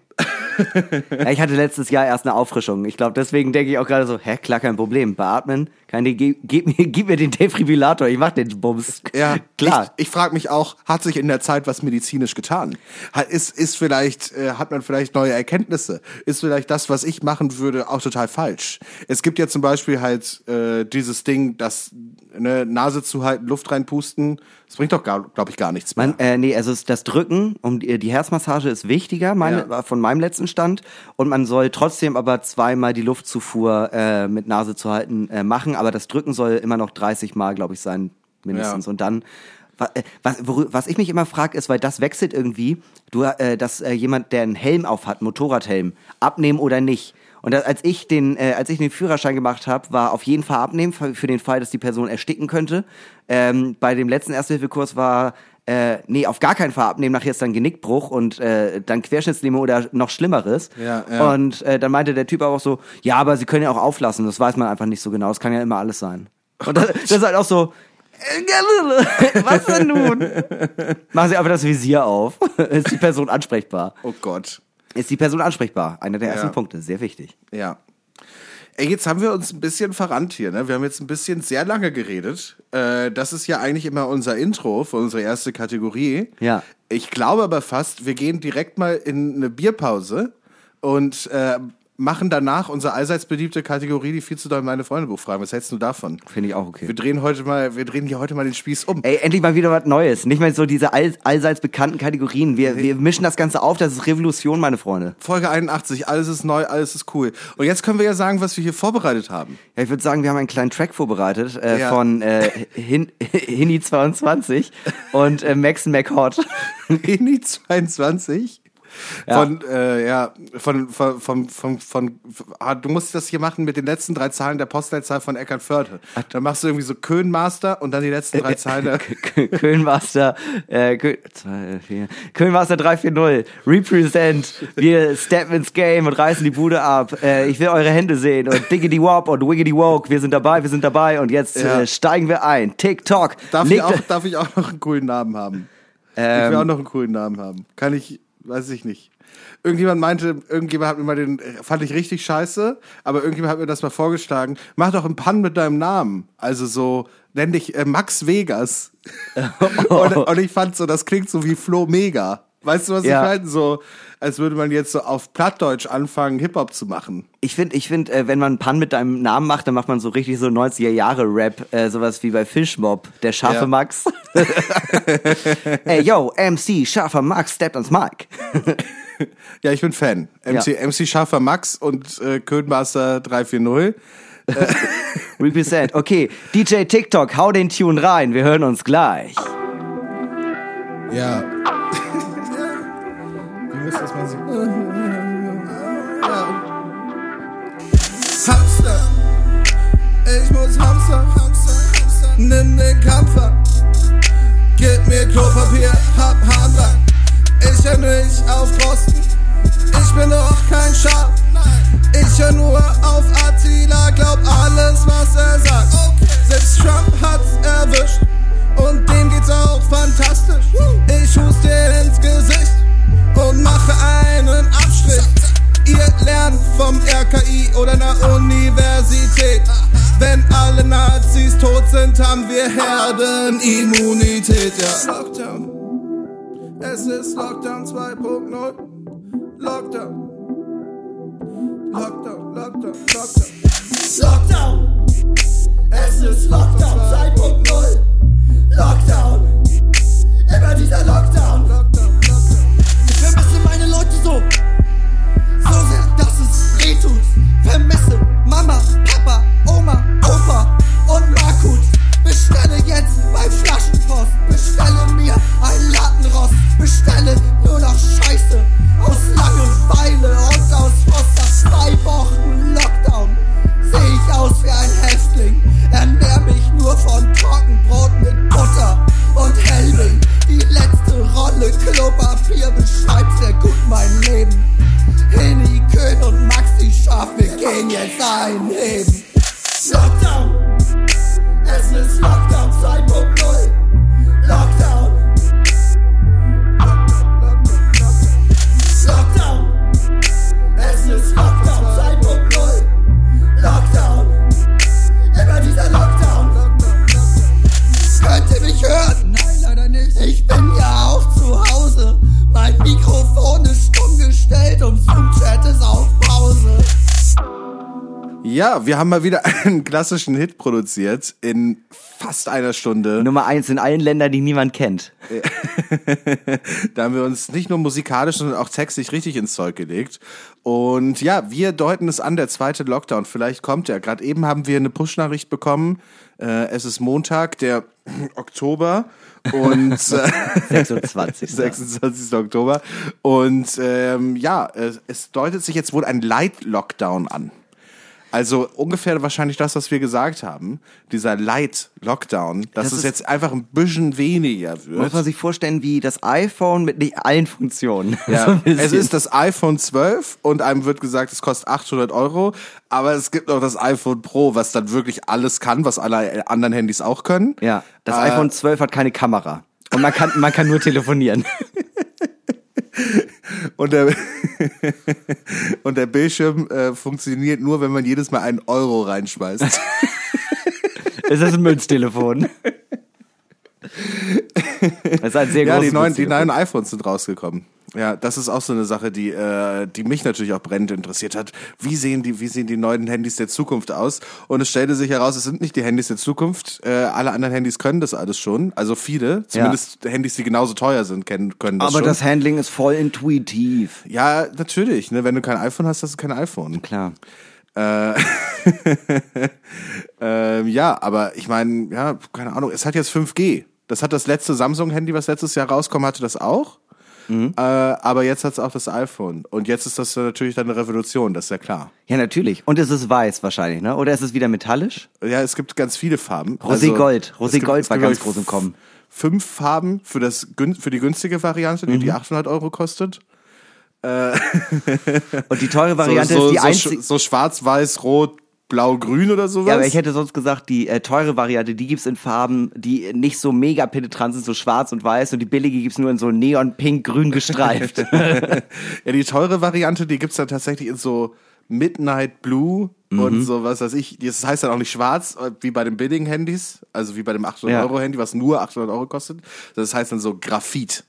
ja, ich hatte letztes Jahr erst eine Auffrischung. Ich glaube, deswegen denke ich auch gerade so, hä, klar, kein Problem. Beatmen, keine, gib, gib, mir, gib mir den Defibrillator, ich mach den Bums. Ja, klar. Ich, ich frage mich auch, hat sich in der Zeit was medizinisch getan? Hat, ist, ist vielleicht, äh, hat man vielleicht neue Erkenntnisse? Ist vielleicht das, was ich machen würde, auch total falsch? Es gibt ja zum Beispiel halt äh, dieses Ding, das ne, Nase zuhalten, Luft reinpusten. Das bringt doch, glaube ich, gar nichts mehr. Man, äh, nee, also das Drücken um die, die Herzmassage ist wichtiger, meine, Ja. von meinem letzten Stand. Und man soll trotzdem aber zweimal die Luftzufuhr äh, mit Nase zu halten äh, machen. Aber das Drücken soll immer noch 30 Mal, glaube ich, sein, mindestens. Ja. Und dann, äh, was, was ich mich immer frage, ist, weil das wechselt irgendwie, du, äh, dass äh, jemand, der einen Helm auf hat, einen Motorradhelm, abnehmen oder nicht. Und da, als ich den, äh, als ich den Führerschein gemacht habe, war auf jeden Fall abnehmen für, für den Fall, dass die Person ersticken könnte. Ähm, bei dem letzten Erste-Hilfe-Kurs war äh, nee, auf gar keinen Fall abnehmen, nachher ist dann Genickbruch und äh, dann Querschnittslähmung oder noch Schlimmeres. Ja, ja. Und äh, dann meinte der Typ aber auch so, ja, aber sie können ja auch auflassen, das weiß man einfach nicht so genau, das kann ja immer alles sein. Und das, das ist halt auch so, was denn nun? Machen Sie einfach das Visier auf. Ist die Person ansprechbar? oh Gott. Ist die Person ansprechbar? Einer der ersten Ja. Punkte, sehr wichtig. Ja. Ey, jetzt haben wir uns ein bisschen verrannt hier, ne? Wir haben jetzt ein bisschen sehr lange geredet. Äh, das ist ja eigentlich immer unser Intro für unsere erste Kategorie. Ja. Ich glaube aber fast, wir gehen direkt mal in eine Bierpause und äh, machen danach unsere allseits beliebte Kategorie, die viel zu doll meine Freunde Buch fragen. Was hältst du davon? Finde ich auch okay. Wir drehen heute mal, wir drehen hier heute mal den Spieß um. Ey, endlich mal wieder was Neues. Nicht mehr so diese all, allseits bekannten Kategorien. Wir, wir mischen das Ganze auf. Das ist Revolution, meine Freunde. Folge 81, alles ist neu, alles ist cool. Und jetzt können wir ja sagen, was wir hier vorbereitet haben. Ja, ich würde sagen, wir haben einen kleinen Track vorbereitet äh, Ja. von äh, Hin Hini22 und äh, Max McHot. Rini 22. Ja. Von, äh, ja, von, von, von, von, von, ah, du musst das hier machen mit den letzten drei Zahlen der Postleitzahl von Eckernförde. Dann machst du irgendwie so Köln-Master und dann die letzten drei Zahlen der, Kölnmaster, äh, zwei, vier, Kölnmaster 340, Represent, wir steppen ins Game und reißen die Bude ab. Äh, ich will eure Hände sehen und Diggity Wop und Wiggity Woke, wir sind dabei, wir sind dabei und jetzt Ja. äh, steigen wir ein. TikTok. Darf ich, auch, darf ich auch noch einen coolen Namen haben? ich Ähm. will auch noch einen coolen Namen haben. Kann ich, weiß ich nicht. Irgendjemand meinte, irgendjemand hat mir mal den, fand ich richtig scheiße, aber irgendjemand hat mir das mal vorgeschlagen. Mach doch einen Pan mit deinem Namen. Also so, nenn dich äh, Max Vegas. und, und ich fand so, das klingt so wie Flo Mega. Weißt du, was Ja. ich meine? So, als würde man jetzt so auf Plattdeutsch anfangen, Hip-Hop zu machen. Ich finde, ich find, äh, wenn man einen Pan mit deinem Namen macht, dann macht man so richtig so 90er Jahre Rap, äh, sowas wie bei Fishmob, der scharfe Ja. Max. Ey, yo, MC, scharfer Max, steppt ans Mic. Ja, ich bin Fan. MC, Ja. MC Scharfer Max und äh, Ködmaster 340. Represent. Okay, DJ TikTok, hau den Tune rein, wir hören uns gleich. Ja. Wie muss sehen? Hamster, ich muss Hamster, nimm den Kampfer, gib mir Klopapier, hab Harndrang, ich hör nicht auf Drosten, ich bin doch kein Schaf, ich hör nur auf Attila, glaub alles, was er sagt, selbst Trump hat's erwischt. Und dem geht's auch fantastisch, ich hust dir ins Gesicht und mache einen Abstrich. Ihr lernt vom RKI oder einer Universität. Wenn alle Nazis tot sind, haben wir Herdenimmunität. Ja. Lockdown. Es ist Lockdown 2.0. Lockdown. Lockdown, Lockdown, Lockdown. Lockdown. Es ist Lockdown 2.0. Lockdown. Immer dieser Lockdown. Lockdown, Lockdown. Ich vermisse meine Leute so. So sehr, dass es weh tut. Vermisse Mama, Papa, Oma, Opa und Markut. Bestelle jetzt beim Flaschenpost. Bestelle mir ein Lattenrost. Bestelle nur noch Scheiße. Aus Langeweile und aus Frust. Nach zwei Wochen Lockdown seh ich aus wie Ja, wir haben mal wieder einen klassischen Hit produziert in fast einer Stunde. Nummer eins in allen Ländern, die niemand kennt. Da haben wir uns nicht nur musikalisch, sondern auch textlich richtig ins Zeug gelegt. Und ja, wir deuten es an, der zweite Lockdown. Vielleicht kommt er. Gerade eben haben wir eine Push-Nachricht bekommen. Äh, es ist Montag, der Oktober. Und äh, 26. 26. Oktober. Und ähm, ja, es, es deutet sich jetzt wohl ein Light-Lockdown an. Also ungefähr wahrscheinlich das, was wir gesagt haben. Dieser Light-Lockdown, dass Das es ist- jetzt einfach ein bisschen weniger Muss wird. man sich vorstellen, wie das iPhone mit nicht allen Funktionen. So Ja, bisschen. es ist das iPhone 12 und einem wird gesagt, es kostet 800 Euro. Aber es gibt noch das iPhone Pro, was dann wirklich alles kann, was alle anderen Handys auch können. Ja, das Äh, iPhone 12 hat keine Kamera. Und man kann, man kann nur telefonieren. Und der, und der Bildschirm äh, funktioniert nur, wenn man jedes Mal einen Euro reinschmeißt. Es ist ein Münztelefon. Das ist ein sehr ja, die neuen, die neuen iPhones sind rausgekommen. Ja, das ist auch so eine Sache, die, äh, die mich natürlich auch brennend interessiert hat. Wie sehen die, wie sehen die neuen Handys der Zukunft aus? Und es stellte sich heraus, es sind nicht die Handys der Zukunft. Äh, alle anderen Handys können das alles schon. Also viele, zumindest Handys, die genauso teuer sind, können, können das Aber schon. das Handling ist voll intuitiv. ja, natürlich. Ne? Wenn du kein iPhone hast, hast du kein iPhone. Klar. Äh, ähm, ja, aber ich meine, ja, keine Ahnung, es hat jetzt 5G. Das hat das letzte Samsung-Handy, was letztes Jahr rauskam, hatte das auch. Äh, aber jetzt hat es auch das iPhone. Und jetzt ist das natürlich dann eine Revolution, das ist ja klar. Ja, natürlich. Und es ist weiß wahrscheinlich, ne? Oder ist es wieder metallisch? Ja, es gibt ganz viele Farben. Also, Roségold. es Roségold war ganz groß im Kommen. Fünf Farben für, das, für die günstige Variante, die, die 800 Euro kostet. Und die teure Variante so, so, ist die so, einzige. so schwarz, weiß, rot, blau, grün oder sowas. Ja, aber ich hätte sonst gesagt, die äh, teure Variante, die gibt's in Farben, die nicht so mega penetrant sind, so schwarz und weiß. Und die billige gibt's nur in so neon, pink, grün gestreift. Ja, die teure Variante, die gibt's dann tatsächlich in so Midnight Blue Mhm. und so, was weiß ich. Das heißt dann auch nicht schwarz, äh, wie bei den Billigen-Handys, also wie bei dem 800-Euro-Handy, was nur 800 Euro kostet. Das heißt dann so Graphit.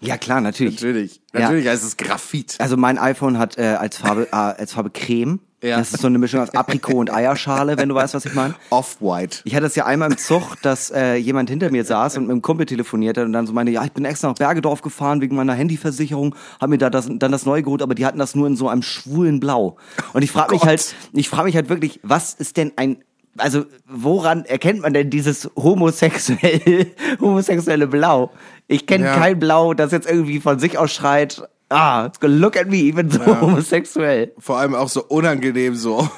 ja, klar, natürlich. Natürlich. Ja. Natürlich heißt es Graphit. Also mein iPhone hat äh, als Farbe äh, als Farbe Creme. Ja. Das ist so eine Mischung aus Aprikot und Eierschale, wenn du weißt, was ich meine. Off-White. Ich hatte es ja einmal im Zug, dass äh, jemand hinter mir saß und mit einem Kumpel telefoniert hat und dann so meinte, ja, ich bin extra nach Bergedorf gefahren wegen meiner Handyversicherung, habe mir da das, dann das neue geholt, aber die hatten das nur in so einem schwulen Blau. Und ich frage mich Gott. halt, ich frage mich halt wirklich, was ist denn ein also woran erkennt man denn dieses homosexuelle, homosexuelle Blau? Ich kenne Ja. kein Blau, das jetzt irgendwie von sich aus schreit, ah, it's gonna look at me, ich bin so homosexuell. Vor allem auch so unangenehm, so,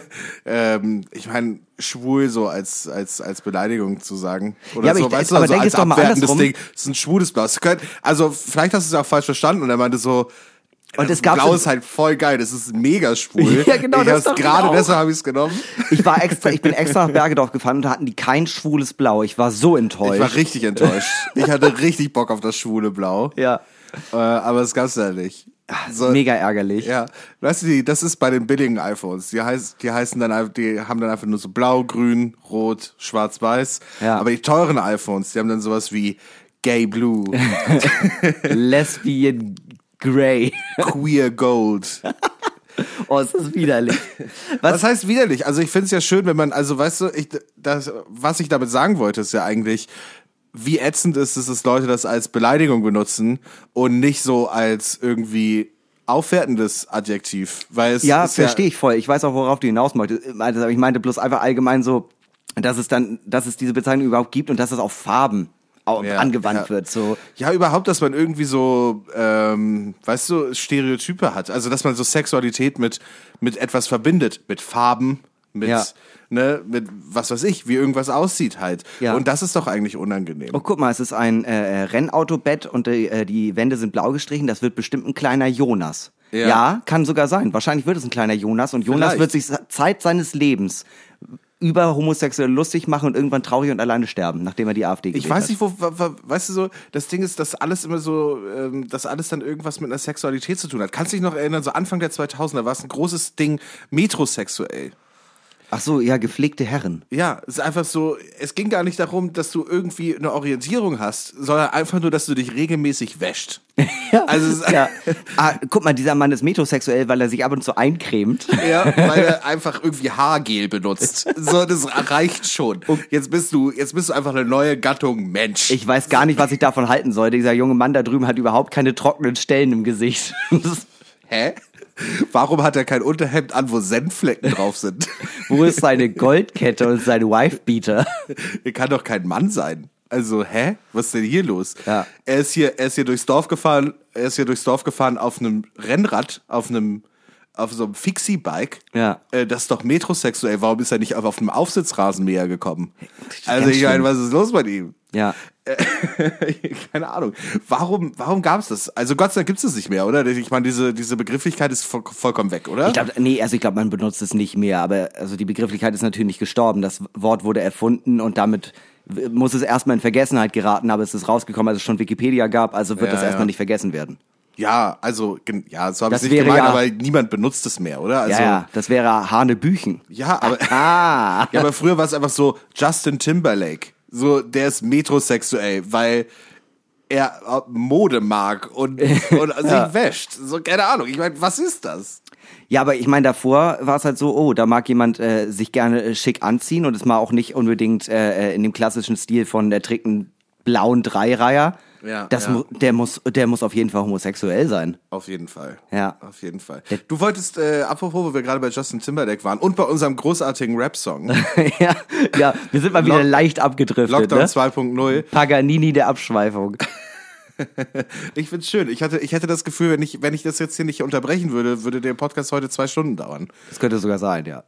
ähm, ich meine, schwul so als, als, als Beleidigung zu sagen. Oder Ja, so, ich- weißt du, aber also als abwertendes. Ding. Das ist ein schwules Blau. Also, vielleicht hast du es auch falsch verstanden und er meinte so, Und das es gab Blau ist halt voll geil, das ist mega schwul. Ja, genau, ich das ich gerade deshalb habe ich es genommen. Ich war extra, ich bin extra nach Bergedorf gefahren und da hatten die kein schwules Blau. Ich war so enttäuscht. Ich war richtig enttäuscht. Ich hatte richtig Bock auf das schwule Blau. ja. Äh, aber es gab's ja nicht. So- Mega ärgerlich. Ja, weißt du, das ist bei den billigen iPhones. Die, heißt, die heißen dann, einfach- die haben dann einfach nur so blau, grün, rot, schwarz, weiß. Ja. Aber die teuren iPhones, die haben dann sowas wie Gay Blue, Lesbian Grey. Queer Gold. Oh, es ist widerlich. Was Was? heißt widerlich? Also ich finde es ja schön, wenn man, also weißt du, ich, das, was ich damit sagen wollte, ist ja eigentlich, wie ätzend ist es, dass Leute das als Beleidigung benutzen und nicht so als irgendwie aufwertendes Adjektiv. Weil es Ja, verstehe ich voll. Ich weiß auch, worauf du hinaus möchtest. Also, Ich meinte bloß einfach allgemein so, dass es dann, dass es diese Bezeichnung überhaupt gibt und dass es auf Farben Ja, angewandt ja. wird. So. Ja, überhaupt, dass man irgendwie so, ähm, weißt du, Stereotype hat. Also, dass man so Sexualität mit, mit etwas verbindet. Mit Farben, mit, Ja. ne, mit was weiß ich, wie irgendwas aussieht halt. Ja. Und das ist doch eigentlich unangenehm. Oh, guck mal, es ist ein äh, Rennautobett und die, äh, die Wände sind blau gestrichen. Das wird bestimmt ein kleiner Jonas. Ja. Ja. kann sogar sein. Wahrscheinlich wird es ein kleiner Jonas und Jonas Vielleicht. wird sich Zeit seines Lebens über Homosexuelle lustig machen und irgendwann traurig und alleine sterben, nachdem er die AfD Ich gewählt weiß hat. nicht, wo, wa- wa- weißt du so, das Ding ist, dass alles immer so, ähm, dass alles dann irgendwas mit einer Sexualität zu tun hat. Kannst du dich noch erinnern, so Anfang der 2000er war es ein großes Ding, metrosexuell. Ach so, ja, gepflegte Herren. Ja, es ist einfach so, es ging gar nicht darum, dass du irgendwie eine Orientierung hast, sondern einfach nur, dass du dich regelmäßig wäscht. Ja, Also es ist, ja. Ah, guck mal, dieser Mann ist metrosexuell, weil er sich ab und zu eincremt. Ja, weil er einfach irgendwie Haargel benutzt. So, das reicht schon. Jetzt bist du, jetzt bist du einfach eine neue Gattung Mensch. Ich weiß gar nicht, was ich davon halten soll. Dieser junge Mann da drüben hat überhaupt keine trockenen Stellen im Gesicht. Hä? Warum hat er kein Unterhemd an, wo Senfflecken drauf sind? Wo ist seine Goldkette und sein Wifebeater? er kann doch kein Mann sein. Also, hä? Was ist denn hier los? Ja. Er ist hier, er ist hier durchs Dorf gefahren, er ist hier durchs Dorf gefahren auf einem Rennrad, auf einem, auf so einem Fixie-Bike. Ja. Äh, das ist doch metrosexuell. Warum ist er nicht auf, einem Aufsitzrasenmäher gekommen? Also, ganz ich meine, was ist los bei ihm? Ja. Keine Ahnung. Warum, warum gab es das? Also Gott sei Dank gibt es das nicht mehr, oder? Ich meine, diese, diese Begrifflichkeit ist voll, vollkommen weg, oder? Ich glaube, nee, also ich glaube, man benutzt es nicht mehr, aber also die Begrifflichkeit ist natürlich nicht gestorben. Das Wort wurde erfunden und damit muss es erstmal in Vergessenheit geraten, aber es ist rausgekommen, als es schon Wikipedia gab, also wird Ja, das erstmal ja. nicht vergessen werden. Ja, also, ja, so habe ich es nicht gemeint, ja- aber niemand benutzt es mehr, oder? Also, ja, ja, das wäre Hanebüchen. ja, aber, Ah. ja, aber früher war es einfach so Justin Timberlake. So, der ist metrosexuell, weil er äh, Mode mag und, und sich wäscht. So, keine Ahnung. Ich meine, was ist das? Ja, aber ich meine, davor war es halt so, oh, da mag jemand äh, sich gerne äh, schick anziehen und es mal auch nicht unbedingt äh, äh, in dem klassischen Stil von der trägt einen blauen Dreireiher. Ja, das ja. Mu der muss, der muss auf jeden Fall homosexuell sein. Auf jeden Fall. Ja. Auf jeden Fall. Du wolltest, äh, apropos, wo wir gerade bei Justin Timberlake waren und bei unserem großartigen Rap-Song, ja, ja, wir sind mal wieder Lock- leicht abgedriftet. Lockdown ne? 2.0. Paganini der Abschweifung. Ich find's schön. Ich hatte, ich hätte das Gefühl, wenn ich, wenn ich das jetzt hier nicht unterbrechen würde, würde der Podcast heute zwei Stunden dauern. Das könnte sogar sein, ja.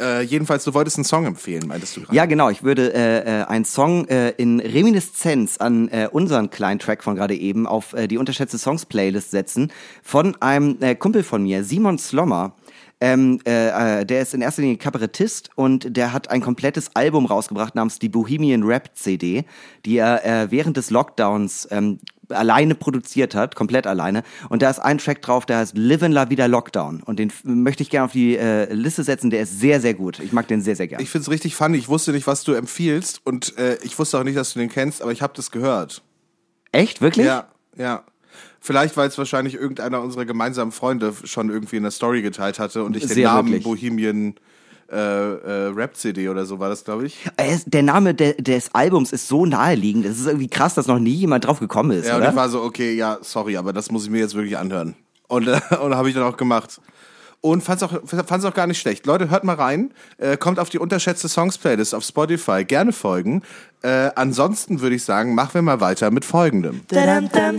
Äh, jedenfalls, du wolltest einen Song empfehlen, meintest du gerade? Ja, genau. Ich würde äh, äh, einen Song äh, in Reminiszenz an äh, unseren kleinen Track von gerade eben auf äh, die unterschätzte Songs Playlist setzen von einem äh, Kumpel von mir, Simon Slommer. Ähm, äh, äh, der ist in erster Linie Kabarettist und der hat ein komplettes Album rausgebracht namens die Bohemian Rap CD, die er äh, während des Lockdowns ähm, alleine produziert hat, komplett alleine. Und da ist ein Track drauf, der heißt Live in La Vida Lockdown. Und den möchte ich gerne auf die äh, Liste setzen. Der ist sehr, sehr gut. Ich mag den sehr, sehr gerne. Ich find's richtig funny. Ich wusste nicht, was du empfiehlst und äh, ich wusste auch nicht, dass du den kennst, aber ich habe das gehört. Echt? Wirklich? Ja, ja. Vielleicht, weil es wahrscheinlich irgendeiner unserer gemeinsamen Freunde schon irgendwie in der Story geteilt hatte und ich den Sehr Namen wirklich. Bohemian äh, äh, Rap CD oder so war das, glaube ich. Ist- Der Name de, des Albums ist so naheliegend. Es ist irgendwie krass, dass noch nie jemand drauf gekommen ist, Ja, und oder? ich war so, okay, ja, sorry, aber das muss ich mir jetzt wirklich anhören. Und, äh, und habe ich dann auch gemacht. Und fand's auch, fand's auch gar nicht schlecht. Leute, hört mal rein. Äh, kommt auf die unterschätzte Songs-Playlist auf Spotify. Gerne folgen. Äh, ansonsten würde ich sagen, machen wir mal weiter mit folgendem. Dadam-dam.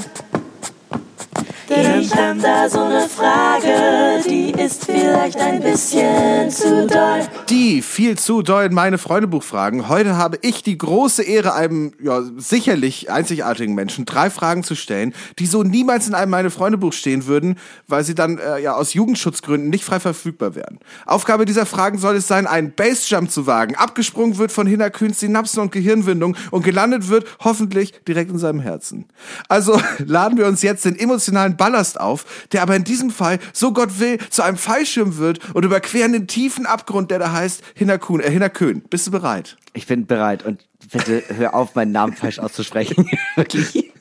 Ich hab da so eine Frage, die ist vielleicht ein bisschen zu doll. Die viel zu dollen meine Freundebuch fragen. Heute habe ich die große Ehre, einem ja, sicherlich einzigartigen Menschen drei Fragen zu stellen, die so niemals in einem meine Freundebuch stehen würden, weil sie dann äh, ja aus Jugendschutzgründen nicht frei verfügbar wären. Aufgabe dieser Fragen soll es sein, einen Bassjump zu wagen, abgesprungen wird von Hinnerkühns Synapsen und Gehirnwindung und gelandet wird hoffentlich direkt in seinem Herzen. Also laden wir uns jetzt den emotionalen Ballast auf, der aber in diesem Fall, so Gott will, zu einem Fallschirm wird und überqueren den tiefen Abgrund, der da heißt Hinnerkuhn, äh, Hinnerkön. Bist du bereit? Ich bin bereit und bitte hör auf, meinen Namen falsch auszusprechen. Wirklich.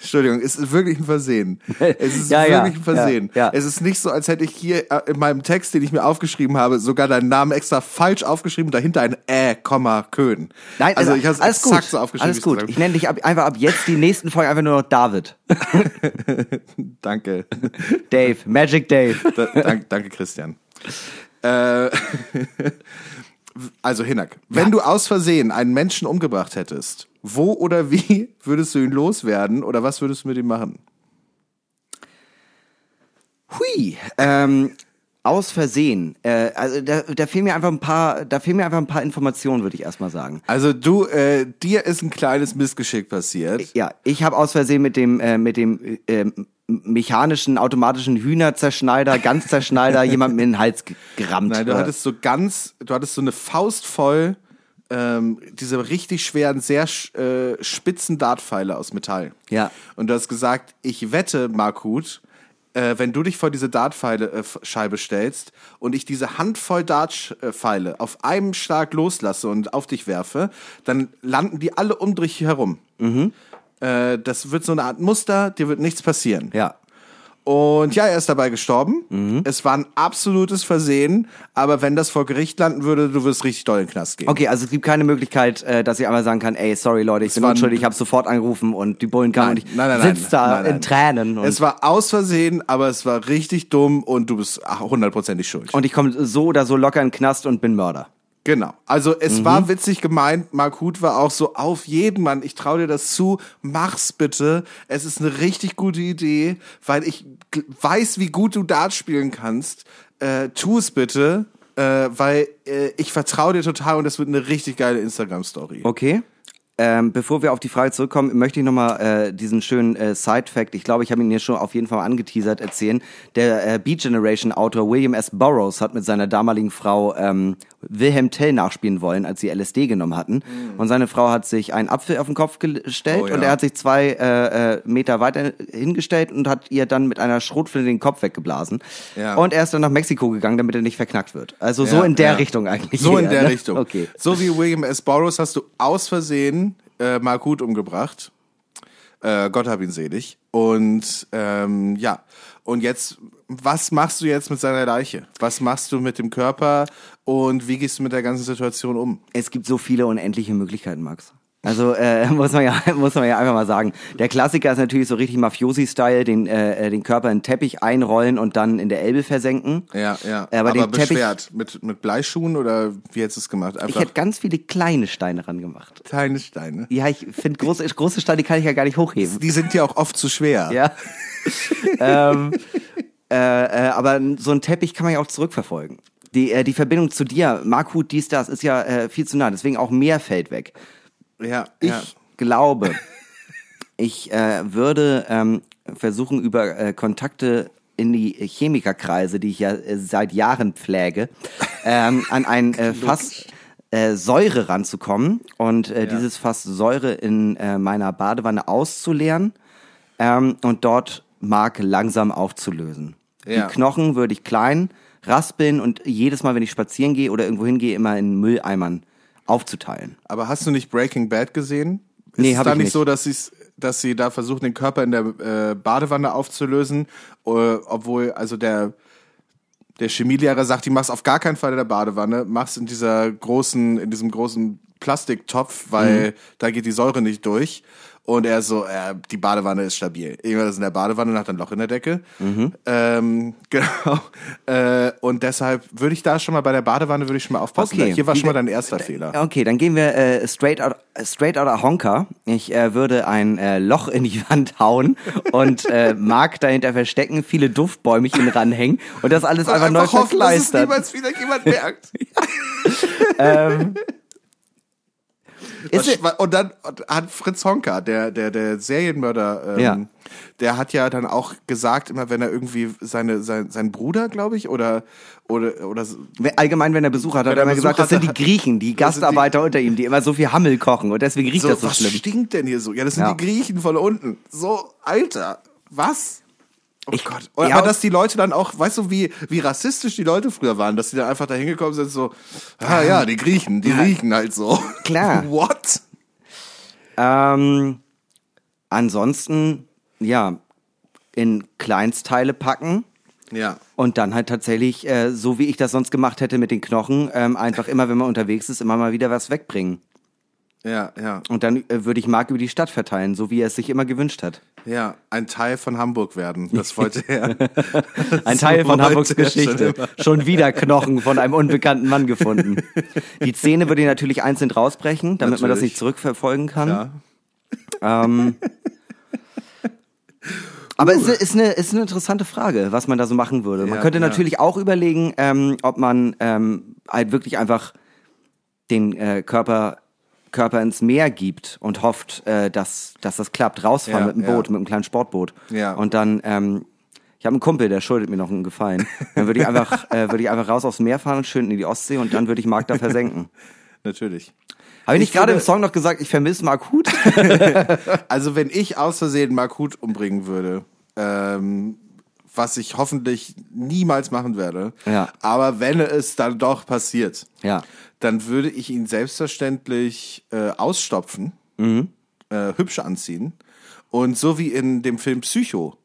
Entschuldigung, es ist wirklich ein Versehen. Es ist Ja, wirklich ein Versehen. ja, ja. Es ist nicht so, als hätte ich hier äh, in meinem Text, den ich mir aufgeschrieben habe, sogar deinen Namen extra falsch aufgeschrieben, dahinter ein Ä, Komma, Köhn. Nein, also ich habe es alles exakt gut. so aufgeschrieben. Alles gut. Ich nenne dich ab, einfach ab jetzt die nächsten Folgen einfach nur noch David. Danke. Dave. Magic Dave. Da, dank, danke, Christian. Äh, also, Hinak, wenn du aus Versehen einen Menschen umgebracht hättest, wo oder wie würdest du ihn loswerden oder was würdest du mit ihm machen? Hui. Ähm, aus Versehen. Äh, also da, da fehlen mir einfach ein paar, da fehlen mir einfach ein paar Informationen, würde ich erstmal sagen. Also, du, äh, dir ist ein kleines Missgeschick passiert. Ja, ich habe aus Versehen mit dem äh, mit dem äh, mechanischen automatischen Hühnerzerschneider, Ganzzerschneider jemandem in den Hals ge- gerammt. Nein, du hattest so ganz, du hattest so eine Faust voll ähm, diese richtig schweren, sehr äh, spitzen Dartpfeile aus Metall. Ja. Und du hast gesagt, ich wette, Markut, äh, wenn du dich vor diese Dartpfeile äh, stellst und ich diese Handvoll Dartpfeile auf einem Schlag loslasse und auf dich werfe, dann landen die alle um dich herum. Äh, das wird so eine Art Muster, dir wird nichts passieren. ja. Und ja, er ist dabei gestorben. Es war ein absolutes Versehen, aber wenn das vor Gericht landen würde, du wirst richtig doll in den Knast gehen. Okay, also es gibt keine Möglichkeit, äh, dass ich einmal sagen kann, ey, sorry Leute, ich bin war ein- unschuldig, ich habe sofort angerufen und die Bullen kamen Nein, und ich nein, nein, sitz da in Tränen Es war aus Versehen, aber es war richtig dumm und du bist hundertprozentig schuld. und ich komme so oder so locker in den Knast und bin Mörder. Genau. Also es Mhm. war witzig gemeint. Mark Huth war auch so auf jeden Mann. Ich traue dir das zu. Mach's bitte. Es ist eine richtig gute Idee, weil ich weiß, wie gut du Dart spielen kannst. Äh, tu es bitte, äh, weil äh, ich vertraue dir total und das wird eine richtig geile Instagram-Story. Okay. Ähm, bevor wir auf die Frage zurückkommen, möchte ich nochmal äh, diesen schönen äh, Side-Fact, ich glaube, ich habe ihn hier schon auf jeden Fall mal angeteasert, erzählen. Der äh, Beat Generation-Autor William S. Burroughs hat mit seiner damaligen Frau ähm, Wilhelm Tell nachspielen wollen, als sie LSD genommen hatten. Und seine Frau hat sich einen Apfel auf den Kopf gestellt Oh ja. und er hat sich zwei äh, äh, Meter weiter hingestellt und hat ihr dann mit einer Schrotflinte den Kopf weggeblasen. Ja. Und er ist dann nach Mexiko gegangen, damit er nicht verknackt wird. Also so Ja, in der. Richtung eigentlich. So in eher, der ne? Richtung. Okay. So wie William S. Burroughs hast du aus Versehen äh, Mark Huth umgebracht. Äh, Gott hab ihn selig. Und ähm, ja, und jetzt, was machst du jetzt mit seiner Leiche? Was machst du mit dem Körper und wie gehst du mit der ganzen Situation um? Es gibt so viele unendliche Möglichkeiten, Max. Also äh, muss man ja muss man ja einfach mal sagen. Der Klassiker ist natürlich so richtig Mafiosi-Style, den äh, den Körper in den Teppich einrollen und dann in der Elbe versenken. Ja, ja. Aber, den Teppich, beschwert. Mit, mit Bleischuhen oder wie hättest du es gemacht? ich Einfach hätte ganz viele kleine Steine ran gemacht. kleine Steine. Ja, ich finde große große Steine kann ich ja gar nicht hochheben. Die sind ja auch oft zu schwer. Ja. ähm, äh, äh, aber so ein Teppich kann man ja auch zurückverfolgen. Die, äh, die Verbindung zu dir, Markhut, dies, das, ist ja äh, viel zu nah. Deswegen auch mehr fällt weg. Ja, Ich ja. glaube, ich äh, würde ähm, versuchen, über äh, Kontakte in die Chemikerkreise, die ich ja äh, seit Jahren pflege, ähm, an ein äh, Fass äh, Säure ranzukommen und äh, dieses Fass Säure in äh, meiner Badewanne auszuleeren ähm, und dort Mark langsam aufzulösen. Ja. Die Knochen würde ich klein raspeln und jedes Mal, wenn ich spazieren gehe oder irgendwo hingehe, immer in Mülleimern aufzuteilen. Aber hast du nicht Breaking Bad gesehen? Ist Nee, es da ich nicht nicht. so, dass, sie's, dass sie da versuchen, den Körper in der äh, Badewanne aufzulösen, äh, obwohl also der der Chemielehrer sagt, die mach's auf gar keinen Fall in der Badewanne, mach's in dieser großen, in diesem großen Plastiktopf, weil Mhm. da geht die Säure nicht durch. Und er so, äh, die Badewanne ist stabil. Irgendwann ist in der Badewanne und hat ein Loch in der Decke. Mhm. Ähm, genau. Äh, und deshalb würde ich da schon mal bei der Badewanne würde ich schon mal aufpassen. Okay. Hier war schon mal dein erster Fehler. Okay, dann gehen wir äh, straight out straight out of Honker. Ich äh, würde ein äh, Loch in die Wand hauen und äh, Mark dahinter verstecken, viele Duftbäumchen ranhängen und das alles einfach, neu hoffen, dass es niemals wieder jemand merkt. Ist Was- und dann hat Fritz Honka, der, der, der Serienmörder, ähm, Ja. der hat ja dann auch gesagt, immer wenn er irgendwie seine, sein, sein Bruder, glaube ich, oder, oder, oder Allgemein, wenn er Besuch hat, hat er er immer Besuch gesagt, das sind die Griechen, die sind die- Gastarbeiter unter ihm, die immer so viel Hammel kochen und deswegen riecht so, das so was schlimm. stinkt denn hier so? Ja, das sind Ja. die Griechen von unten. So, Alter, was? Oh Ich- Gott. ja, aber dass die Leute dann auch, weißt du, wie, wie rassistisch die Leute früher waren, dass die dann einfach da hingekommen sind, so, ah ja, die Griechen, die riechen halt so. Klar. What? Ähm, ansonsten, ja, in Kleinstteile packen. Ja. Und dann halt tatsächlich, äh, so wie ich das sonst gemacht hätte mit den Knochen, ähm, einfach immer, wenn man unterwegs ist, immer mal wieder was wegbringen. Ja, ja, Und dann äh, würde ich Mark über die Stadt verteilen, so wie er es sich immer gewünscht hat. Ja. Ein Teil von Hamburg werden. Das wollte er. Ein Teil von Hamburgs Geschichte. Schon wieder Knochen von einem unbekannten Mann gefunden. Die Zähne würde ich natürlich einzeln rausbrechen, damit man das Natürlich. nicht zurückverfolgen kann. Ja. Ähm, aber es ist eine, ist eine interessante Frage, was man da so machen würde. Man Ja, könnte ja. natürlich auch überlegen, ähm, ob man ähm, halt wirklich einfach den äh, Körper Körper ins Meer gibt und hofft, äh, dass, dass das klappt. Rausfahren Ja, mit einem ja. Boot, mit einem kleinen Sportboot. Ja. Und dann, ähm, ich habe einen Kumpel, der schuldet mir noch einen Gefallen. Dann würde ich einfach, äh, würde ich einfach raus aufs Meer fahren und schön in die Ostsee und dann würde ich Mark da versenken. Natürlich. Habe ich nicht Ich gerade im Song noch gesagt, ich vermisse Mark Huth? Also wenn ich aus Versehen Mark Huth umbringen würde, ähm, was ich hoffentlich niemals machen werde, Ja. aber wenn es dann doch passiert, Ja. dann würde ich ihn selbstverständlich äh, ausstopfen, Mhm. äh, hübsch anziehen und so wie in dem Film Psycho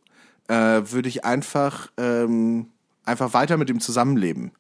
äh, würde ich einfach ähm, einfach weiter mit ihm zusammenleben.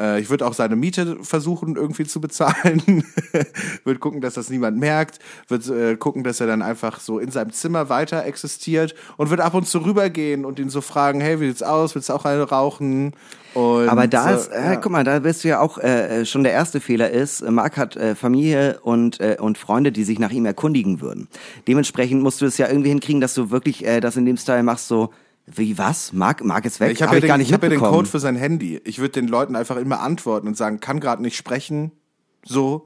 Äh, ich würde auch seine Miete versuchen irgendwie zu bezahlen, würde gucken, dass das niemand merkt, würde äh, gucken, dass er dann einfach so in seinem Zimmer weiter existiert. Und würde ab und zu rübergehen und ihn so fragen, hey, wie sieht's aus, willst du auch eine rauchen? Und, Aber da ist, äh, äh, guck mal, da bist du ja auch äh, schon der erste Fehler ist, äh, Marc hat äh, Familie und äh, und Freunde, die sich nach ihm erkundigen würden. Dementsprechend musst du es ja irgendwie hinkriegen, dass du wirklich äh, das in dem Style machst, so wie was? Marc, Marc ist weg? Ich habe Hab ja, den, gar nicht ich hab ja den. Code für sein Handy. Ich würde den Leuten einfach immer antworten und sagen, kann gerade nicht sprechen, so.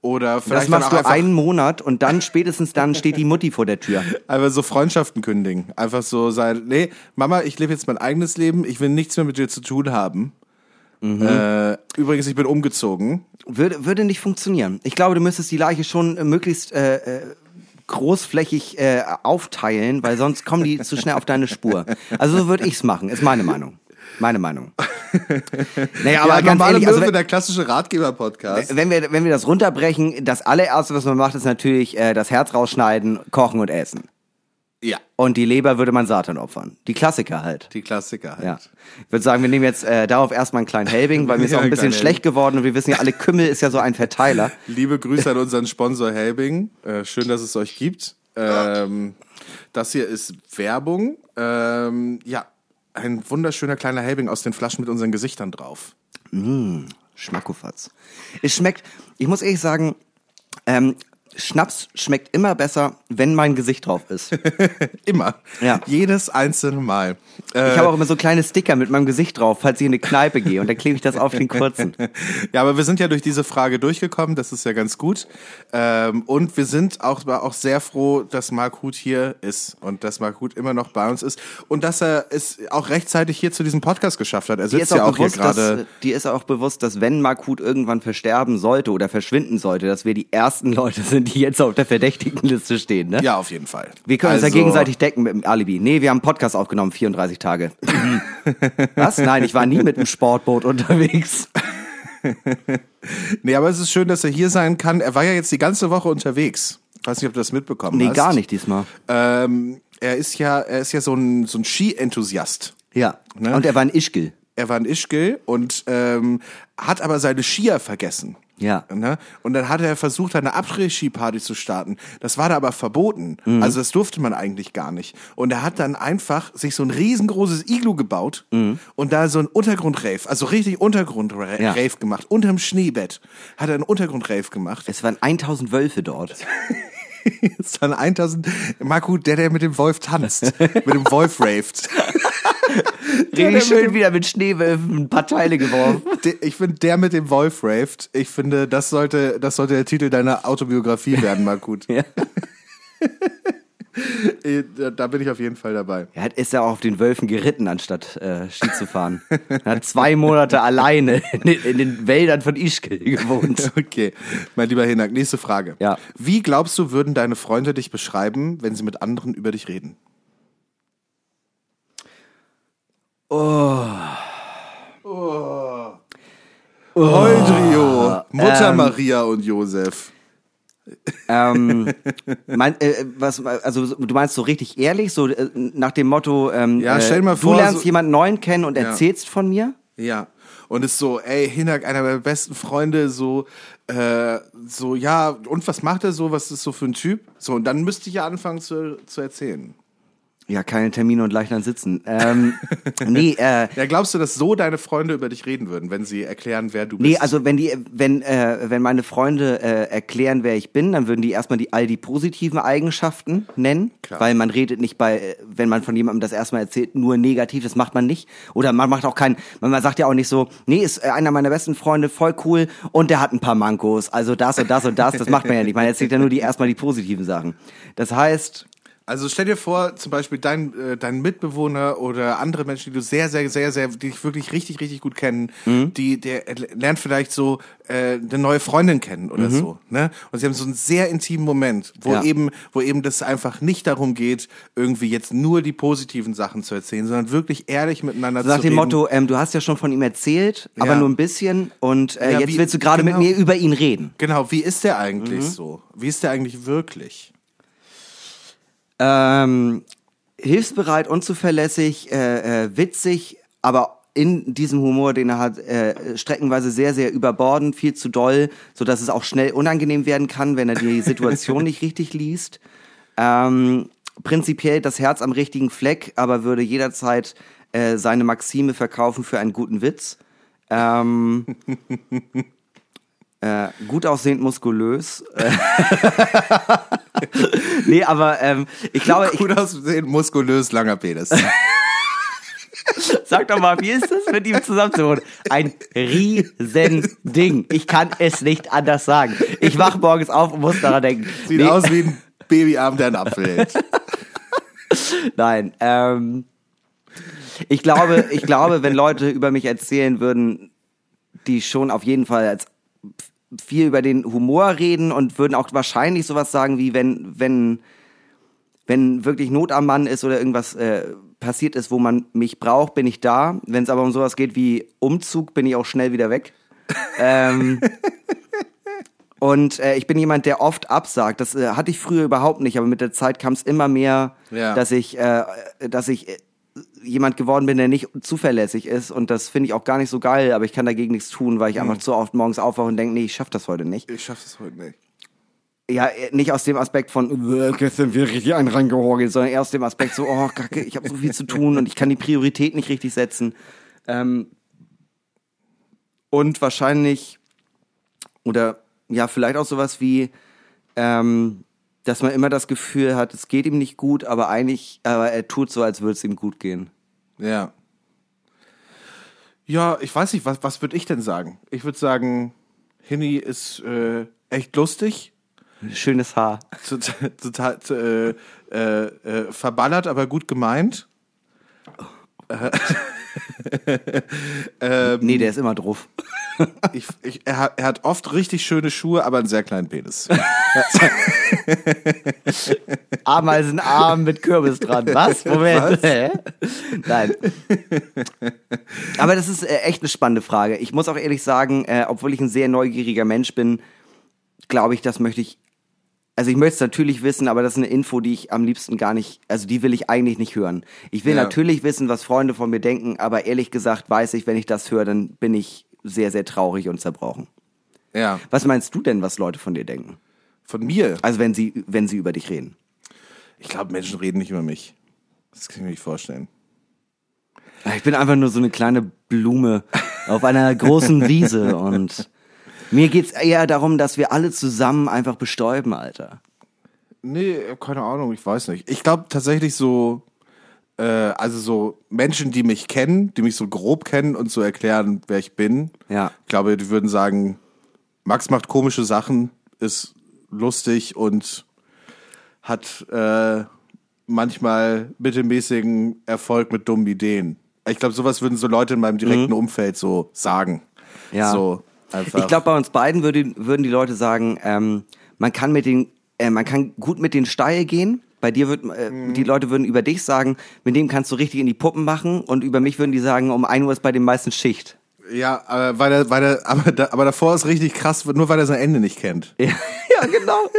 Oder vielleicht das machst dann du einen Monat und dann spätestens dann steht die Mutti vor der Tür. einfach so Freundschaften kündigen. Einfach so sein, nee, Mama, ich lebe jetzt mein eigenes Leben, ich will nichts mehr mit dir zu tun haben. Mhm. Äh, übrigens, ich bin umgezogen. Würde, würde nicht funktionieren. Ich glaube, du müsstest die Leiche schon äh, möglichst äh, äh, großflächig äh, aufteilen, weil sonst kommen die zu schnell auf deine Spur. Also so würde ich's machen, ist meine Meinung. Meine Meinung. Naja, aber ja, ganz ehrlich, also wenn, der klassische Ratgeber-Podcast. wenn, wir, wenn wir das runterbrechen, das allererste, was man macht, ist natürlich äh, das Herz rausschneiden, kochen und essen. Ja, Und die Leber würde man Satan opfern. Die Klassiker halt. die Klassiker halt. Ja. Ich würde sagen, wir nehmen jetzt äh, darauf erstmal einen kleinen Helbing, weil mir ist Ja, auch ein bisschen schlecht geworden und wir wissen ja alle, Kümmel ist ja so ein Verteiler. Liebe Grüße an unseren Sponsor Helbing. Äh, schön, dass es euch gibt. Ähm, das hier ist Werbung. Ähm, ja, ein wunderschöner kleiner Helbing aus den Flaschen mit unseren Gesichtern drauf. Schmackofatz. Es schmeckt, ich muss ehrlich sagen, ähm, Schnaps schmeckt immer besser, wenn mein Gesicht drauf ist. Immer. Ja. Jedes einzelne Mal. Äh, Ich habe auch immer so kleine Sticker mit meinem Gesicht drauf, falls ich in eine Kneipe gehe und dann klebe ich das auf den kurzen. ja, aber wir sind ja durch diese Frage durchgekommen, das ist ja ganz gut. Ähm, und wir sind auch, auch sehr froh, dass Mark Huth hier ist und dass Mark Huth immer noch bei uns ist und dass er es auch rechtzeitig hier zu diesem Podcast geschafft hat. Er sitzt ist, ja auch auch hier bewusst, dass, gerade. die ist auch bewusst, dass wenn Markut irgendwann versterben sollte oder verschwinden sollte, dass wir die ersten Leute sind, die jetzt auf der verdächtigen Liste stehen. Ne? Ja, auf jeden Fall. Wir können uns ja Also- gegenseitig decken mit dem Alibi. Nee, wir haben einen Podcast aufgenommen, 34 Tage. Was? Nein, ich war nie mit einem Sportboot unterwegs. Nee, aber es ist schön, dass er hier sein kann. Er war ja jetzt die ganze Woche unterwegs. Ich weiß nicht, ob du das mitbekommen Nee, hast. gar nicht diesmal. Ähm, er ist ja, er ist ja so ein, so ein Ski-Enthusiast. Ja. Ne? Und er war ein Ischgl. Er war in Ischgl und ähm, hat aber seine Skier vergessen. Ja. Ne? Und dann hat er versucht, eine Après-Ski-Party zu starten. Das war da aber verboten. Mhm. Also das durfte man eigentlich gar nicht. Und er hat dann einfach sich so ein riesengroßes Iglu gebaut Mhm. und da so ein Untergrundrave, also richtig Untergrundrave Ja. gemacht. Unterm Schneebett hat er einen Untergrundrave gemacht. Es waren 1000 Wölfe dort. Es ist dann 1000, Marco, der, der mit dem Wolf tanzt, mit dem Wolf raved. Der Richtig schön dem- wieder mit Schneewölfen ein paar Teile geworfen. Ich finde, der mit dem Wolf raved, ich finde, das sollte, das sollte der Titel deiner Autobiografie werden, Markut. Ja. Äh, Da bin ich auf jeden Fall dabei. Er hat, ist ja auch auf den Wölfen geritten, anstatt äh, Ski zu fahren. Er hat zwei Monate alleine in, den- in den Wäldern von Ischgl gewohnt. Okay, mein lieber Hinak, nächste Frage. Ja. Wie glaubst du, würden deine Freunde dich beschreiben, wenn sie mit anderen über dich reden? Oh. Oh. Heudrio, Mutter ähm, Maria und Josef. ähm, mein, äh, was, also du meinst so richtig ehrlich, so äh, nach dem Motto, ähm, Ja, äh, stell mal du vor, lernst so- jemanden neuen kennen und erzählst von mir? Ja. Und ist so, ey, Hinak, einer meiner besten Freunde, so, äh, so, ja, und was macht er so? Was ist so für ein Typ? So, und dann müsste ich ja anfangen zu, zu erzählen. Ja, keine Termine und leicht dann sitzen. Ähm, nee, äh, Ja, glaubst du, dass so deine Freunde über dich reden würden, wenn sie erklären, wer du bist? Nee, also wenn die, wenn, äh, wenn meine Freunde äh, erklären, wer ich bin, dann würden die erstmal die all die positiven Eigenschaften nennen, Klar. weil man redet nicht bei, äh, wenn man von jemandem das erstmal erzählt, nur negativ, das macht man nicht. Oder man macht auch kein, man man sagt ja auch nicht so, nee, ist äh, einer meiner besten Freunde, voll cool und der hat ein paar Mankos, also das und das und das, das macht man ja nicht. Man erzählt ja nur die erstmal die positiven Sachen. Das heißt, Also stell dir vor, zum Beispiel dein, äh, dein Mitbewohner oder andere Menschen, die du sehr, sehr, sehr, sehr, die dich wirklich richtig, richtig gut kennen, Mhm. die, der lernt vielleicht so äh, eine neue Freundin kennen oder so, ne? Und sie haben so einen sehr intimen Moment, wo Mhm. Ja. eben, wo eben das einfach nicht darum geht, irgendwie jetzt nur die positiven Sachen zu erzählen, sondern wirklich ehrlich miteinander so nach zu dem reden. Motto, ähm, du hast ja schon von ihm erzählt, aber Ja. nur ein bisschen und äh, Ja, jetzt wie- willst du gerade genau. mit mir über ihn reden. Genau, wie ist der eigentlich Mhm. so? Wie ist der eigentlich wirklich? Ähm, hilfsbereit, unzuverlässig, äh, äh, witzig, aber in diesem Humor, den er hat, äh, streckenweise sehr, sehr überbordend, viel zu doll, so dass es auch schnell unangenehm werden kann, wenn er die Situation nicht richtig liest. Ähm, prinzipiell das Herz am richtigen Fleck, aber würde jederzeit äh, seine Maxime verkaufen für einen guten Witz. Ähm, äh, gut aussehend, muskulös. nee, aber ähm, ich glaube, ich, Gut aussehen, muskulös, langer Penis. Sag doch mal, wie ist das mit ihm zusammenzuwohnen? Ein Riesending. Ich kann es nicht anders sagen. Ich wach morgens auf und muss daran denken. Sieht Nee, aus wie ein Babyarm, der einen Apfel hält. Nein. Ähm, ich glaube, ich glaube, wenn Leute über mich erzählen würden, die schon auf jeden Fall als viel über den Humor reden und würden auch wahrscheinlich sowas sagen wie wenn wenn wenn wirklich Not am Mann ist oder irgendwas äh, passiert ist, wo man mich braucht, bin ich da. Wenn es aber um sowas geht wie Umzug, bin ich auch schnell wieder weg. ähm, Und äh, ich bin jemand, der oft absagt. Das äh, hatte ich früher überhaupt nicht, aber mit der Zeit kam es immer mehr, Ja. dass ich, äh, dass ich äh, jemand geworden bin, der nicht zuverlässig ist. Und das finde ich auch gar nicht so geil, aber ich kann dagegen nichts tun, weil ich einfach zu oft morgens aufwache und denke, nee, ich schaff das heute nicht. Ich schaff das heute nicht. Ja, äh, nicht aus dem Aspekt von, äh, gestern wir richtig einen reingehorgelt, sondern eher aus dem Aspekt so, oh, kacke, ich habe so viel zu tun und ich kann die Priorität nicht richtig setzen. Ähm, und wahrscheinlich, oder ja, vielleicht auch sowas wie, ähm, dass man immer das Gefühl hat, es geht ihm nicht gut, aber eigentlich, aber er tut so, als würde es ihm gut gehen. Ja. Ja, ich weiß nicht, was, was würde ich denn sagen? Ich würde sagen, Hinny ist äh, echt lustig. Schönes Haar. Total, total äh, äh, äh, verballert, aber gut gemeint. Ähm, nee, der ist immer drauf. Ich, ich, er, hat, er hat oft richtig schöne Schuhe, aber einen sehr kleinen Penis. Ameisenarm mit Kürbis dran. Was? Moment. Hä? Nein. Aber das ist äh, echt eine spannende Frage. Ich muss auch ehrlich sagen, äh, obwohl ich ein sehr neugieriger Mensch bin, glaube ich, das möchte ich. Also ich möchte es natürlich wissen, aber das ist eine Info, die ich am liebsten gar nicht, also die will ich eigentlich nicht hören. Ich will Ja. natürlich wissen, was Freunde von mir denken, aber ehrlich gesagt weiß ich, wenn ich das höre, dann bin ich sehr, sehr traurig und zerbrochen. Ja, Was meinst du denn, was Leute von dir denken? von mir. Also wenn sie, wenn sie über dich reden. Ich glaube, Menschen reden nicht über mich. Das kann ich mir nicht vorstellen. Ich bin einfach nur so eine kleine Blume auf einer großen Wiese und mir geht's eher darum, dass wir alle zusammen einfach bestäuben, Alter. Nee, keine Ahnung, ich weiß nicht. Ich glaube tatsächlich so, äh, also so Menschen, die mich kennen, die mich so grob kennen und so erklären, wer ich bin. Ja. Ich glaube, die würden sagen, Max macht komische Sachen, ist lustig und hat äh, manchmal mittelmäßigen Erfolg mit dummen Ideen. Ich glaube, sowas würden so Leute in meinem direkten Umfeld so sagen. Mhm. Ja. So einfach. Ich glaube, bei uns beiden würde, würden die Leute sagen, ähm, man kann mit den, äh, man kann gut mit den steil gehen. Bei dir würden äh, die Leute würden über dich sagen, mit dem kannst du richtig in die Puppen machen und über mich würden die sagen, um 1 Uhr ist bei den meisten Schicht. Ja, aber, weil er, weil er, aber, da, aber davor ist richtig krass, nur weil er sein Ende nicht kennt. Ja, ja genau.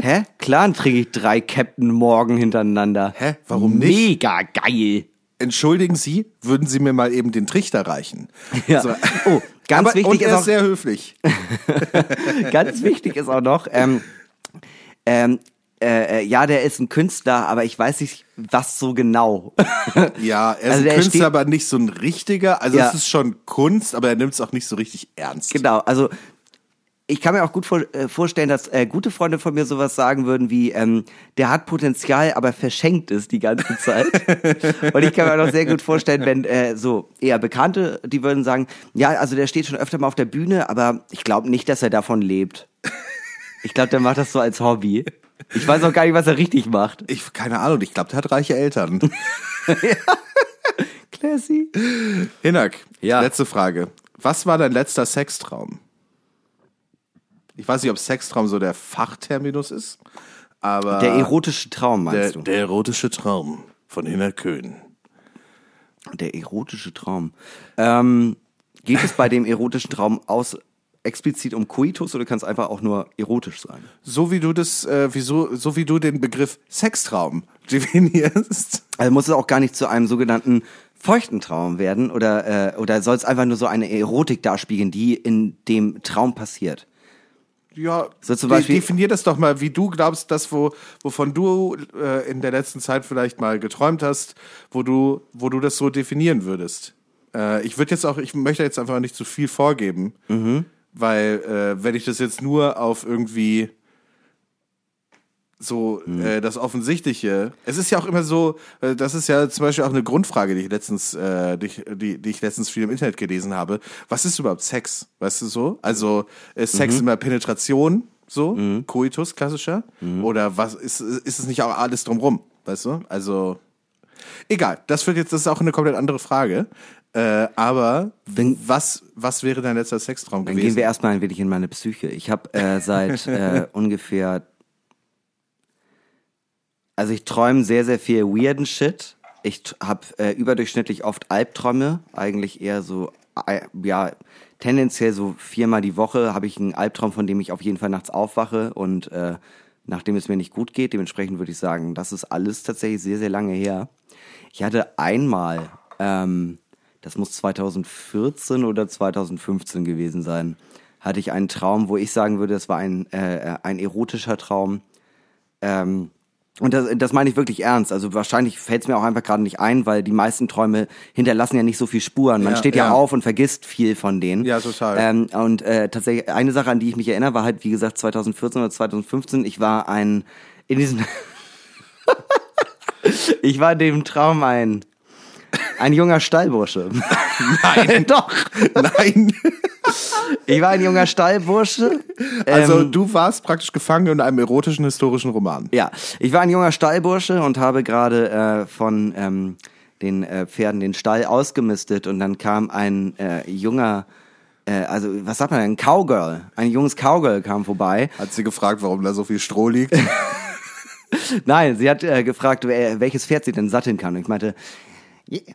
Hä? Klar dann trinke ich drei Captain Morgan hintereinander. Hä? Warum nicht? Mega geil. Entschuldigen Sie, würden Sie mir mal eben den Trichter reichen? Ja. So. Oh, ganz aber, wichtig und er ist auch, sehr höflich. ganz wichtig ist auch noch, ähm, ähm, äh, äh, ja, der ist ein Künstler, aber ich weiß nicht, was so genau. Ja, er ist Also ein Künstler, steht- aber nicht so ein richtiger. Also Ja. es ist schon Kunst, aber er nimmt es auch nicht so richtig ernst. genau, also ich kann mir auch gut vor, äh, vorstellen, dass äh, gute Freunde von mir sowas sagen würden wie, ähm, der hat Potenzial, aber verschenkt es die ganze Zeit. Und ich kann mir auch noch sehr gut vorstellen, wenn äh, so eher Bekannte, die würden sagen, ja, also der steht schon öfter mal auf der Bühne, aber ich glaube nicht, dass er davon lebt. Ich glaube, der macht das so als Hobby. Ich weiß auch gar nicht, was er richtig macht. Ich, keine Ahnung, ich glaube, der hat reiche Eltern. Classy. Hinak, Ja. letzte Frage. Was war dein letzter Sextraum? Ich weiß nicht, ob Sextraum so der Fachterminus ist, aber Der erotische Traum, der, meinst du? der erotische Traum von Hinak Köhn. Der erotische Traum. Ähm, geht es bei dem erotischen Traum aus explizit um Coitus oder kann es einfach auch nur erotisch sein? So wie du das, äh, wieso, so wie du den Begriff Sextraum definierst. Also muss es auch gar nicht zu einem sogenannten feuchten Traum werden oder, äh, oder soll es einfach nur so eine Erotik darspiegeln, die in dem Traum passiert? Ja, So zum Beispiel- definier das doch mal, wie du glaubst, das, wo, wovon du äh, in der letzten Zeit vielleicht mal geträumt hast, wo du, wo du das so definieren würdest. Äh, ich würde jetzt auch, ich möchte jetzt einfach nicht zu viel vorgeben, Mhm. weil äh, wenn ich das jetzt nur auf irgendwie so Mhm. äh, das Offensichtliche. Es ist ja auch immer so, äh, das ist ja zum Beispiel auch eine Grundfrage, die ich letztens, äh, die, ich- die, die ich letztens viel im Internet gelesen habe. Was ist überhaupt Sex? Weißt du so? Also ist Sex Mhm. immer Penetration, so Coitus klassischer? Oder was ist ist es nicht auch alles drumrum? Weißt du? Also egal. Das wird jetzt das ist auch eine komplett andere Frage. Äh, aber was was wäre dein letzter Sextraum Dann gewesen? gehen wir erstmal ein wenig in meine Psyche. Ich habe äh, seit äh, ungefähr, also ich träume sehr, sehr viel weirden Shit. Ich habe äh, überdurchschnittlich oft Albträume, eigentlich eher so, äh, ja, tendenziell so viermal die Woche habe ich einen Albtraum, von dem ich auf jeden Fall nachts aufwache und äh, nachdem es mir nicht gut geht. Dementsprechend würde ich sagen, das ist alles tatsächlich sehr, sehr lange her. Ich hatte einmal, ähm, das muss 2014 oder 2015 gewesen sein, hatte ich einen Traum, wo ich sagen würde, das war ein, äh, ein erotischer Traum. Ähm, und das, das meine ich wirklich ernst. Also wahrscheinlich fällt es mir auch einfach gerade nicht ein, weil die meisten Träume hinterlassen ja nicht so viel Spuren. Man Ja, steht ja, ja. auf und vergisst viel von denen. Ja, total. Ähm, und äh, tatsächlich eine Sache, an die ich mich erinnere, war halt wie gesagt 2014 oder 2015. Ich war ein in diesem ich war in dem Traum ein ein junger Stallbursche. Nein. Doch. Nein. Ich war ein junger Stallbursche. Also Ähm, du warst praktisch gefangen in einem erotischen historischen Roman. Ja, ich war ein junger Stallbursche und habe gerade äh, von ähm, den äh, Pferden den Stall ausgemistet und dann kam ein äh, junger, äh, also was sagt man, ein Cowgirl, ein junges Cowgirl kam vorbei. Hat sie gefragt, warum da so viel Stroh liegt. Nein, sie hat äh, gefragt, welches Pferd sie denn satteln kann. Und ich meinte,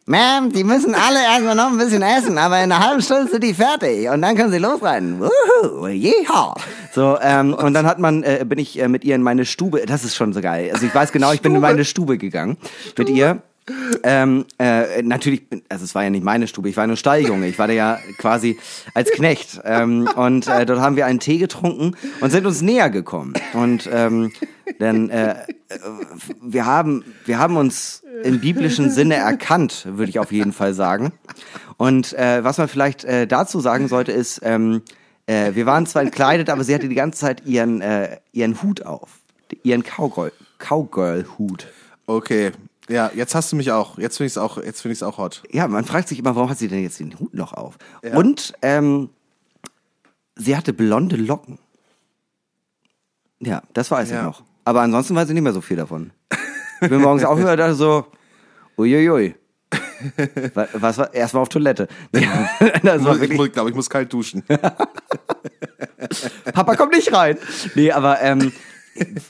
Ma'am, die müssen alle erstmal noch ein bisschen essen, aber in einer halben Stunde sind die fertig und dann können sie losreiten. Wuhu, yeehaw. So, ähm, und dann hat man, äh, bin ich äh, mit ihr in meine Stube, das ist schon so geil. Also ich weiß genau, ich bin in meine Stube gegangen mit ihr. Ähm, äh, natürlich, also es war ja nicht meine Stube, ich war nur Stalljunge, ich war da ja quasi als Knecht. Ähm, und äh, dort haben wir einen Tee getrunken und sind uns näher gekommen. Und ähm, dann, äh, äh, wir haben, wir haben uns im biblischen Sinne erkannt, würde ich auf jeden Fall sagen. Und äh, was man vielleicht äh, dazu sagen sollte, ist, ähm, äh, wir waren zwar entkleidet, aber sie hatte die ganze Zeit ihren, äh, ihren Hut auf. Ihren Cowgirl- Cowgirl-Hut. Okay. Ja, jetzt hast du mich auch. Jetzt finde ich es auch, jetzt finde ich es auch hot. Ja, man fragt sich immer, warum hat sie denn jetzt den Hut noch auf? Und ähm, sie hatte blonde Locken. Ja, das weiß Ja. ich noch. Aber ansonsten weiß ich nicht mehr so viel davon. Ich bin morgens aufgehört und dachte so, uiuiui. Wa- Was war? Erstmal auf Toilette. Das war Ich wirklich, glaube, ich muss kalt duschen. Papa kommt nicht rein. Nee, aber ähm,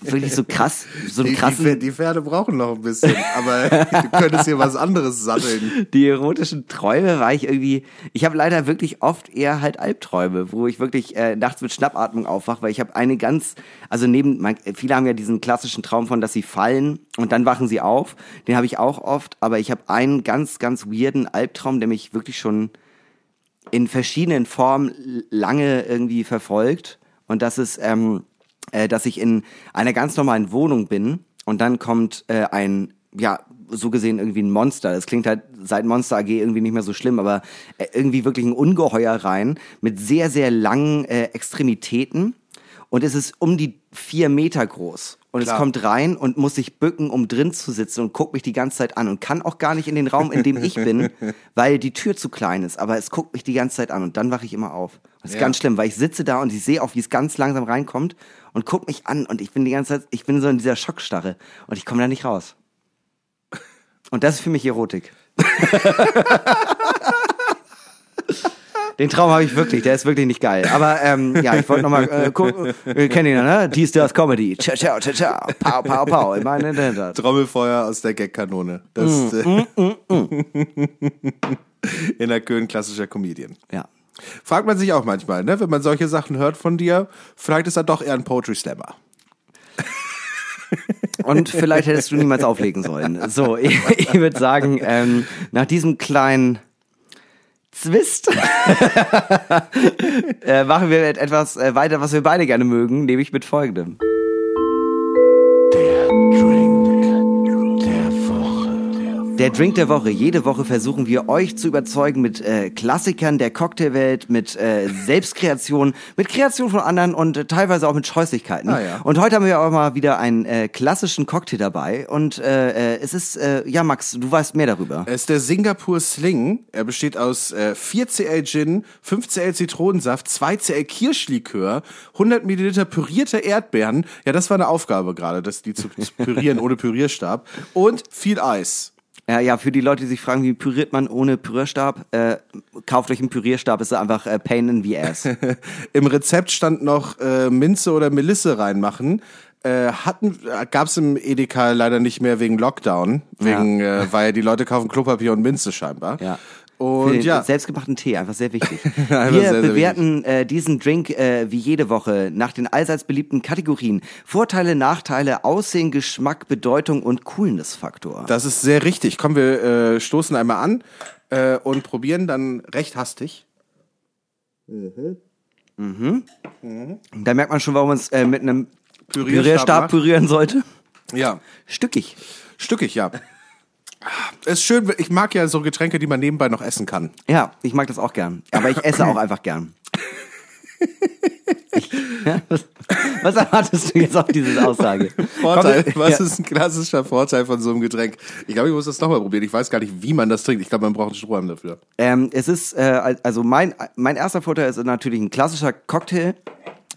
wirklich so krass, so Die, krassen, die Pferde brauchen noch ein bisschen, aber du könntest hier was anderes satteln. die erotischen Träume war ich irgendwie. Ich habe leider wirklich oft eher halt Albträume, wo ich wirklich äh, nachts mit Schnappatmung aufwache, weil ich habe eine ganz, also neben, man, viele haben ja diesen klassischen Traum von, dass sie fallen und dann wachen sie auf. Den habe ich auch oft, aber ich habe einen ganz, ganz weirden Albtraum, der mich wirklich schon in verschiedenen Formen lange irgendwie verfolgt. Und das ist, ähm, äh, dass ich in einer ganz normalen Wohnung bin und dann kommt äh, ein, ja, so gesehen irgendwie ein Monster. Das klingt halt seit Monster AG irgendwie nicht mehr so schlimm, aber äh, irgendwie wirklich ein Ungeheuer rein mit sehr, sehr langen äh, Extremitäten. Und es ist um die vier Meter groß. Und Klar. es kommt rein und muss sich bücken, um drin zu sitzen und guckt mich die ganze Zeit an und kann auch gar nicht in den Raum, in dem ich bin, weil die Tür zu klein ist. Aber es guckt mich die ganze Zeit an und dann wache ich immer auf. Das ist Ja. ganz schlimm, weil ich sitze da und ich sehe auch, wie es ganz langsam reinkommt und guckt mich an und ich bin die ganze Zeit, ich bin so in dieser Schockstarre und ich komme da nicht raus. Und das ist für mich Erotik. Den Traum habe ich wirklich, der ist wirklich nicht geil. Aber ähm, ja, ich wollte nochmal, äh, gucken, wir kennen ihn, ja, ne? Dies, das, Comedy. Ciao, ciao, ciao, ciao. Pow, pow, pow. Ich meine, das- das. Trommelfeuer aus der Gagkanone. Das Mm, äh, in der Köln klassischer Comedian. Ja. Fragt man sich auch manchmal, ne, wenn man solche Sachen hört von dir, vielleicht ist er doch eher ein Poetry Slammer. Und vielleicht hättest du niemals auflegen sollen. So, ich, ich würde sagen, ähm, nach diesem kleinen Zwist äh, machen wir etwas äh, weiter, was wir beide gerne mögen, nämlich mit folgendem. Der Drink der Woche. Jede Woche versuchen wir euch zu überzeugen mit äh, Klassikern der Cocktailwelt, mit äh, Selbstkreation, mit Kreation von anderen und äh, teilweise auch mit Scheußlichkeiten. Ah, ja. Und heute haben wir auch mal wieder einen äh, klassischen Cocktail dabei. Und äh, äh, es ist, äh, ja Max, du weißt mehr darüber. Er ist der Singapur Sling. Er besteht aus äh, 4cl Gin, 5cl Zitronensaft, 2cl Kirschlikör, 100 Milliliter pürierte Erdbeeren. Ja, das war eine Aufgabe gerade, das die zu, zu pürieren ohne Pürierstab. Und viel Eis. Ja, ja, für die Leute, die sich fragen, wie püriert man ohne Pürierstab, äh, kauft euch einen Pürierstab, ist einfach äh, Pain in the Ass. Im Rezept stand noch äh, Minze oder Melisse reinmachen. Äh, hatten, gab's im Edeka leider nicht mehr wegen Lockdown, wegen, äh, weil die Leute kaufen Klopapier und Minze scheinbar. Ja. Und den ja. selbstgemachten Tee, einfach sehr wichtig. Einfach Wir sehr, sehr bewerten äh, diesen Drink äh, wie jede Woche nach den allseits beliebten Kategorien. Vorteile, Nachteile, Aussehen, Geschmack, Bedeutung und Coolness-Faktor. Das ist sehr richtig. Komm, wir äh, stoßen einmal an äh, und probieren dann recht hastig. Da merkt man schon, warum man es äh, mit einem Pürierstab Pürierstab pürieren sollte. Ja, Stückig. stückig, ja. Ist schön, ich mag ja so Getränke, die man nebenbei noch essen kann. Ja, ich mag das auch gern. Aber ich esse auch einfach gern. Ich, ja, was, was erwartest du jetzt auf diese Aussage? Vorteil, Komm, was ja. ist ein klassischer Vorteil von so einem Getränk? Ich glaube, ich muss das nochmal probieren. Ich weiß gar nicht, wie man das trinkt. Ich glaube, man braucht einen Strohhalm dafür. Ähm, es ist, äh, also mein, mein erster Vorteil ist natürlich ein klassischer Cocktail.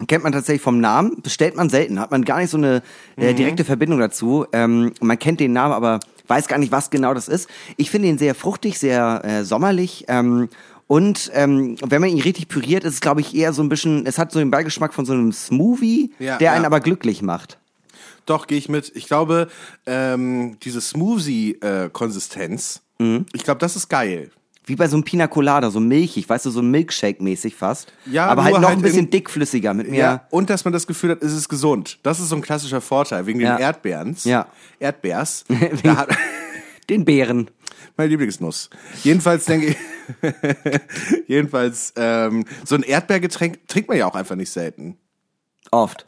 Kennt man tatsächlich vom Namen, bestellt man selten, hat man gar nicht so eine äh, Mhm. direkte Verbindung dazu. Ähm, man kennt den Namen, aber weiß gar nicht, was genau das ist. Ich finde ihn sehr fruchtig, sehr äh, sommerlich. Ähm, und ähm, wenn man ihn richtig püriert, ist es, glaube ich, eher so ein bisschen, es hat so den Beigeschmack von so einem Smoothie, Ja, der einen ja. aber glücklich macht. Doch, gehe ich mit. Ich glaube, ähm, diese Smoothie-Konsistenz, Mhm. ich glaube, das ist geil. Wie bei so einem Pina Colada, so milchig, weißt du, so Milkshake-mäßig fast. Ja, aber halt noch halt ein bisschen dickflüssiger mit mehr. Ja. Und dass man das Gefühl hat, es ist gesund. Das ist so ein klassischer Vorteil, wegen Ja. den Erdbeerens. Ja. Erdbeers. hat, Den Beeren. meine Lieblingsnuss. Jedenfalls denke ich, jedenfalls, ähm, so ein Erdbeergetränk trinkt man ja auch einfach nicht selten. Oft.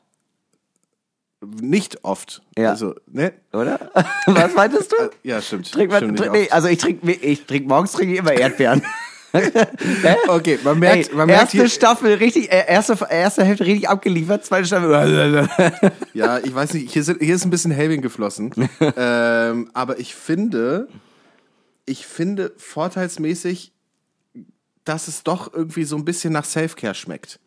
Nicht oft. Ja. Also, ne? Oder? Was meintest du? Ja, stimmt. Trink man, stimmt trink, nee, also ich trinke ich trink morgens trinke ich immer Erdbeeren. Okay, man merkt, Hey, man merkt erste Staffel richtig, äh, erste, erste Hälfte richtig abgeliefert, zweite Staffel. Ja, ich weiß nicht, hier, sind, hier ist ein bisschen Helbing geflossen. ähm, aber ich finde, ich finde vorteilsmäßig, dass es doch irgendwie so ein bisschen nach Selfcare schmeckt.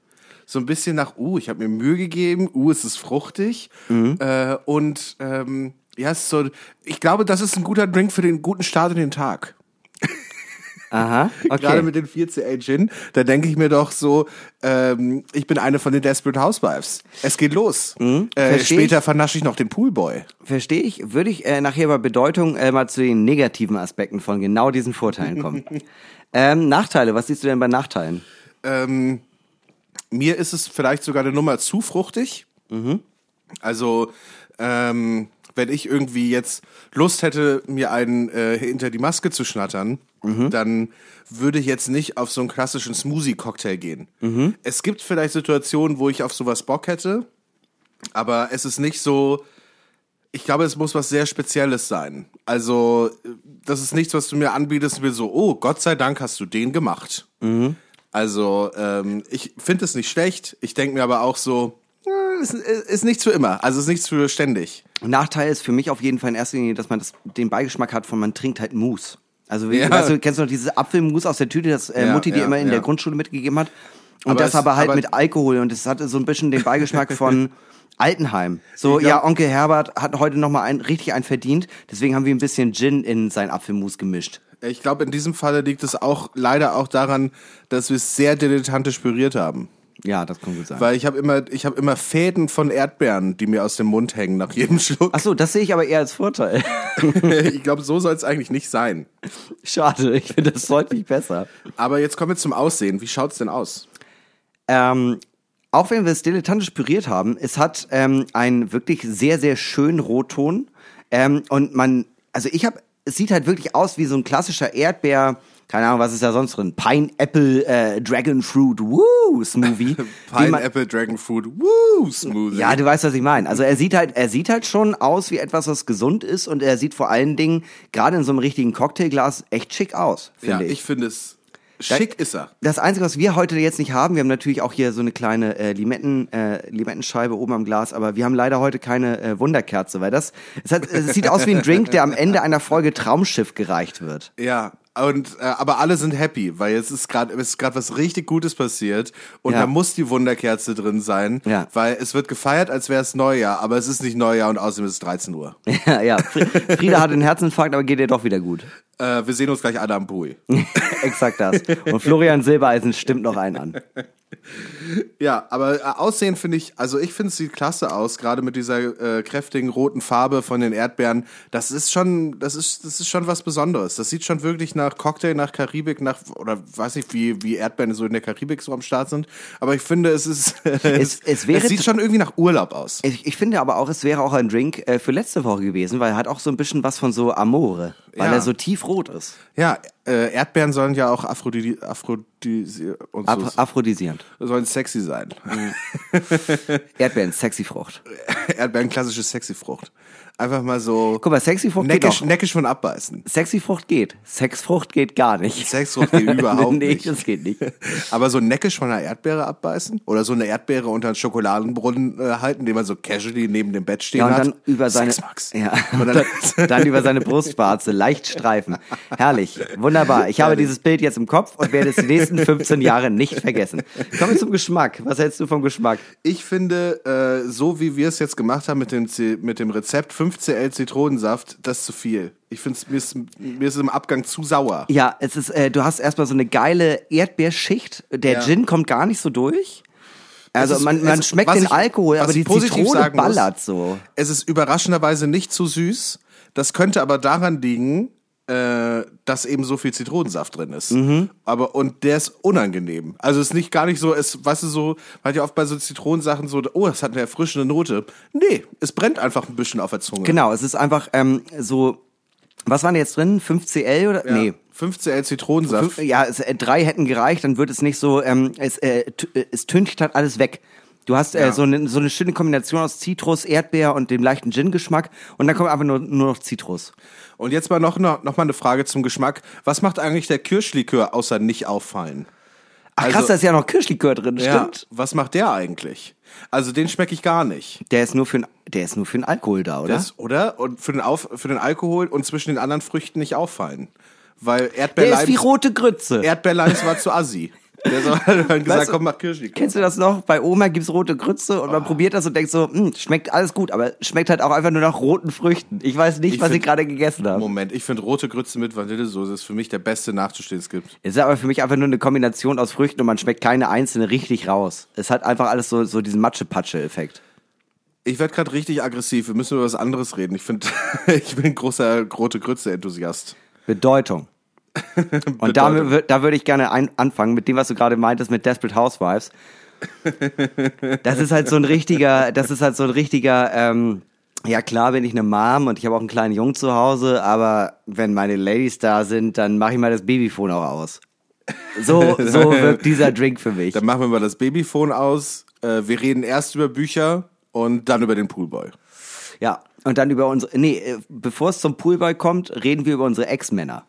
So ein bisschen nach, uh, ich habe mir Mühe gegeben, uh, es ist fruchtig. Äh, und ähm, ja, es ist so, ich glaube, das ist ein guter Drink für den guten Start in den Tag. Aha, Gerade okay. mit den 4CA Gin, da denke ich mir doch so, ähm, ich bin eine von den Desperate Housewives. Es geht los. äh, Mhm. versteh später ich. vernasche ich noch den Poolboy. Verstehe ich. Würde ich äh, nachher bei Bedeutung äh, mal zu den negativen Aspekten von genau diesen Vorteilen kommen. ähm, Nachteile, was siehst du denn bei Nachteilen? Ähm, mir ist es vielleicht sogar eine Nummer zu fruchtig. Also, ähm, wenn ich irgendwie jetzt Lust hätte, mir einen äh, hinter die Maske zu schnattern, dann würde ich jetzt nicht auf so einen klassischen Smoothie-Cocktail gehen. Es gibt vielleicht Situationen, wo ich auf sowas Bock hätte, aber es ist nicht so. Ich glaube, es muss was sehr Spezielles sein. Also, äh, das ist nichts, was du mir anbietest mir so, oh, Gott sei Dank hast du den gemacht. Also, ähm, ich finde es nicht schlecht. Ich denke mir aber auch so, ist, ist nichts für immer. Also, ist nichts für ständig. Nachteil ist für mich auf jeden Fall in erster Linie, dass man das, den Beigeschmack hat von man trinkt halt Mousse. Also wie, Ja. weißt du, kennst du noch dieses Apfelmus aus der Tüte, das äh, Ja, Mutti dir ja, immer in der Grundschule mitgegeben hat? Und Aber das es- aber halt aber- mit Alkohol und es hatte so ein bisschen den Beigeschmack von Altenheim. So, glaub- ja, Onkel Herbert hat heute nochmal ein, richtig einen verdient, deswegen haben wir ein bisschen Gin in sein Apfelmus gemischt. Ich glaube, in diesem Falle liegt es auch leider auch daran, dass wir es sehr dilettantisch püriert haben. Ja, das kann gut sein. Weil ich habe immer, ich habe immer Fäden von Erdbeeren, die mir aus dem Mund hängen nach jedem Schluck. Ach so, das sehe ich aber eher als Vorteil. ich glaube, so soll es eigentlich nicht sein. Schade, ich finde das deutlich besser. Aber jetzt kommen wir zum Aussehen. Wie schaut's denn aus? Ähm, auch wenn wir es dilettantisch püriert haben, es hat ähm, einen wirklich sehr, sehr schönen Rotton. Ähm, und man, also ich habe, es sieht halt wirklich aus wie so ein klassischer Erdbeer, keine Ahnung, was ist da sonst drin? Pineapple, äh, Dragon Fruit, Woo, Smoothie. Pineapple Dragon Fruit, woo, Smoothie. ja, du weißt, was ich meine. Also er sieht halt, er sieht halt schon aus wie etwas, was gesund ist und er sieht vor allen Dingen gerade in so einem richtigen Cocktailglas echt schick aus, ja finde ich finde es schick ist er. Das Einzige, was wir heute jetzt nicht haben, wir haben natürlich auch hier so eine kleine äh, Limetten, äh, Limettenscheibe oben am Glas, aber wir haben leider heute keine äh, Wunderkerze, weil das, es, hat, es sieht aus wie ein Drink, der am Ende einer Folge Traumschiff gereicht wird. Ja, und äh, aber alle sind happy, weil jetzt ist gerade ist gerade was richtig Gutes passiert und Ja. da muss die Wunderkerze drin sein, Ja. weil es wird gefeiert, als wäre es Neujahr, aber es ist nicht Neujahr und außerdem ist es 13 Uhr. ja, ja. Fri- Frieda hat einen Herzinfarkt, aber geht ihr doch wieder gut. Äh, wir sehen uns gleich alle am Pool. Exakt das. Und Florian Silbereisen stimmt noch einen an. Ja, aber äh, Aussehen finde ich, also ich finde es sieht klasse aus, gerade mit dieser äh, kräftigen roten Farbe von den Erdbeeren. Das ist schon, das ist, das ist schon was Besonderes. Das sieht schon wirklich nach Cocktail, nach Karibik, nach oder weiß nicht, wie wie Erdbeeren so in der Karibik so am Start sind. Aber ich finde, es ist, Es- es wäre- sieht schon irgendwie nach Urlaub aus. Ich, ich finde aber auch, es wäre auch ein Drink äh, für letzte Woche gewesen, weil er hat auch so ein bisschen was von so Amore, weil Ja. er so tiefrot ist. Ja, äh, Erdbeeren sollen ja auch Aphrodisi Aphrodisi so, Af aphrodisierend. sollen sexy sein. Erdbeeren, sexy Frucht. Erdbeeren klassische sexy Frucht. Einfach mal so Guck mal, sexy Frucht geht neckisch, auch. neckisch von abbeißen. Sexy Frucht geht. Sexfrucht geht gar nicht. Sexfrucht geht überhaupt nee, nicht. das geht nicht. Aber so neckisch von einer Erdbeere abbeißen oder so eine Erdbeere unter einen Schokoladenbrunnen äh, halten, den man so casually neben dem Bett stehen Ja, und hat. dann über seine, Sexmax. ja, Und dann, dann, über seine Brustwarze leicht streifen. Herrlich, wunderbar. Ich habe dieses Bild jetzt im Kopf und werde es die nächsten 15 Jahre nicht vergessen. Kommen wir zum Geschmack. Was hältst du vom Geschmack? ich finde, äh, so wie wir es jetzt gemacht haben mit dem, mit dem Rezept 5cl Zitronensaft, das ist zu viel. Ich finde mir ist, mir ist es im Abgang zu sauer. Ja, es ist, äh, du hast erstmal so eine geile Erdbeerschicht. Der Ja. Gin kommt gar nicht so durch. Also ist- man, man es- schmeckt den ich- Alkohol, aber die Zitrone sagen muss, ballert so. Es ist überraschenderweise nicht zu süß. Das könnte aber daran liegen, äh, dass eben so viel Zitronensaft drin ist. Mhm. Aber und der ist unangenehm. Also es ist nicht gar nicht so, es, weißt du, so, man hat ja oft bei so Zitronensachen so, oh, das hat eine erfrischende Note. Nee, es brennt einfach ein bisschen auf der Zunge. Genau, es ist einfach ähm, so. Was waren jetzt drin? 5cl oder? Ja. Nee. 5cl Zitronensaft. Fünf, ja, es, äh, drei hätten gereicht, dann wird es nicht so, ähm, es, äh, äh, es tüncht halt alles weg. Du hast äh, Ja. so, eine, so eine schöne Kombination aus Zitrus, Erdbeer und dem leichten Gin-Geschmack und dann kommt einfach nur, nur noch Zitrus. Und jetzt mal noch, noch, noch mal eine Frage zum Geschmack. Was macht eigentlich der Kirschlikör außer nicht auffallen? Ach krass, Also- da ist ja noch Kirschlikör drin, stimmt. Was macht der eigentlich? Also den schmecke ich gar nicht. Der ist nur für, n- der ist nur für den Alkohol da, oder? Das, oder? Und für den, Auf, für den Alkohol und zwischen den anderen Früchten nicht auffallen. Weil der ist wie Erdbeerleims, rote Grütze. Ernstbeerleims war zu assi. Der hat dann gesagt, Weißt du, komm, mach Kirschlikör. Kennst du das noch? Bei Oma gibt's rote Grütze und Oh. man probiert das und denkt so, hm, schmeckt alles gut, aber schmeckt halt auch einfach nur nach roten Früchten. Ich weiß nicht, Ich was ich find- gerade gegessen habe. Moment, ich finde rote Grütze mit Vanillesoße ist für mich der beste Nachtisch, den es gibt. Es ist aber für mich einfach nur eine Kombination aus Früchten und man schmeckt keine einzelne richtig raus. Es hat einfach alles so, so diesen Matsche-Patsche-Effekt. Ich werde gerade richtig aggressiv. Wir müssen über was anderes reden. Ich finde, ich bin ein großer rote Grütze-Enthusiast. Bedeutung. Und damit, da würde ich gerne ein, anfangen mit dem, was du gerade meintest mit Desperate Housewives. Das ist halt so ein richtiger, das ist halt so ein richtiger, ähm, ja klar bin ich eine Mom und ich habe auch einen kleinen Jungen zu Hause, aber wenn meine Ladies da sind, dann mache ich mal das Babyphone auch aus. So, so wirkt dieser Drink für mich. Dann machen wir mal das Babyphone aus. Äh, wir reden erst über Bücher und dann über den Poolboy. Ja, und dann über unsere, nee, äh, bevor es zum Poolboy kommt, reden wir über unsere Ex-Männer.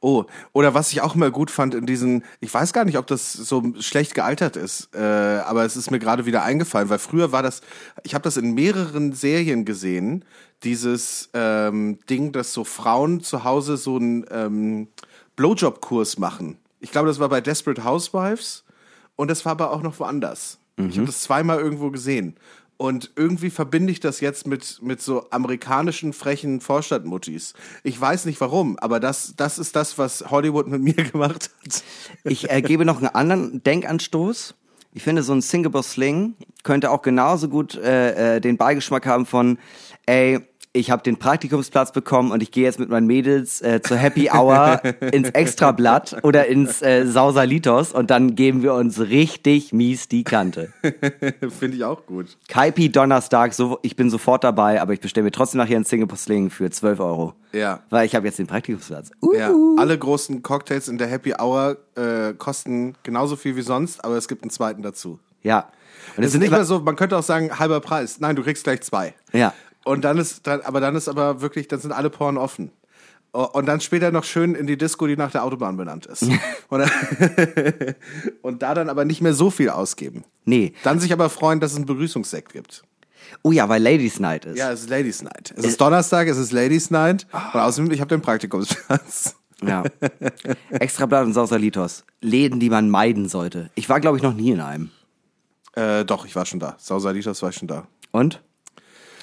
Oh, oder was ich auch immer gut fand in diesen, ich weiß gar nicht, ob das so schlecht gealtert ist, äh, aber es ist mir gerade wieder eingefallen, weil früher war das, ich habe das in mehreren Serien gesehen, dieses ähm, Ding, dass so Frauen zu Hause so einen ähm, Blowjob-Kurs machen. Ich glaube, das war bei Desperate Housewives und das war aber auch noch woanders. Ich habe das zweimal irgendwo gesehen. Und irgendwie verbinde ich das jetzt mit, mit so amerikanischen frechen Vorstadtmuttis. Ich weiß nicht warum, aber das, das ist das, was Hollywood mit mir gemacht hat. Ich äh, gebe noch einen anderen Denkanstoß. Ich finde, so ein Singable Sling könnte auch genauso gut äh, äh, den Beigeschmack haben von, ey, ich habe den Praktikumsplatz bekommen und ich gehe jetzt mit meinen Mädels äh, zur Happy Hour ins Extrablatt oder ins äh, Sausalitos und dann geben wir uns richtig mies die Kante. Finde ich auch gut. Kaipi Donnerstag, so, ich bin sofort dabei, aber ich bestelle mir trotzdem nachher einen Singapore Sling für 12 Euro. Ja. Weil ich habe jetzt den Praktikumsplatz. Uh. Ja, alle großen Cocktails in der Happy Hour äh, kosten genauso viel wie sonst, aber es gibt einen zweiten dazu. Ja. Und Es ist nicht mehr so, man könnte auch sagen, halber Preis. Nein, du kriegst gleich zwei. Ja. Und dann ist, dann, aber dann ist aber wirklich, dann sind alle Poren offen. Und dann später noch schön in die Disco, die nach der Autobahn benannt ist. und, und da dann aber nicht mehr so viel ausgeben. Nee. Dann sich aber freuen, dass es einen Begrüßungssekt gibt. Oh ja, weil Ladies Night ist. Ja, es ist Ladies Night. Es ist Donnerstag, es ist Ladies Night. Und außerdem, ich habe den Praktikumsplatz. Ja. Extrablatt und Sausalitos. Läden, die man meiden sollte. Ich war, glaube ich, noch nie in einem. Äh, doch, ich war schon da. Sausalitas war ich schon da. Und?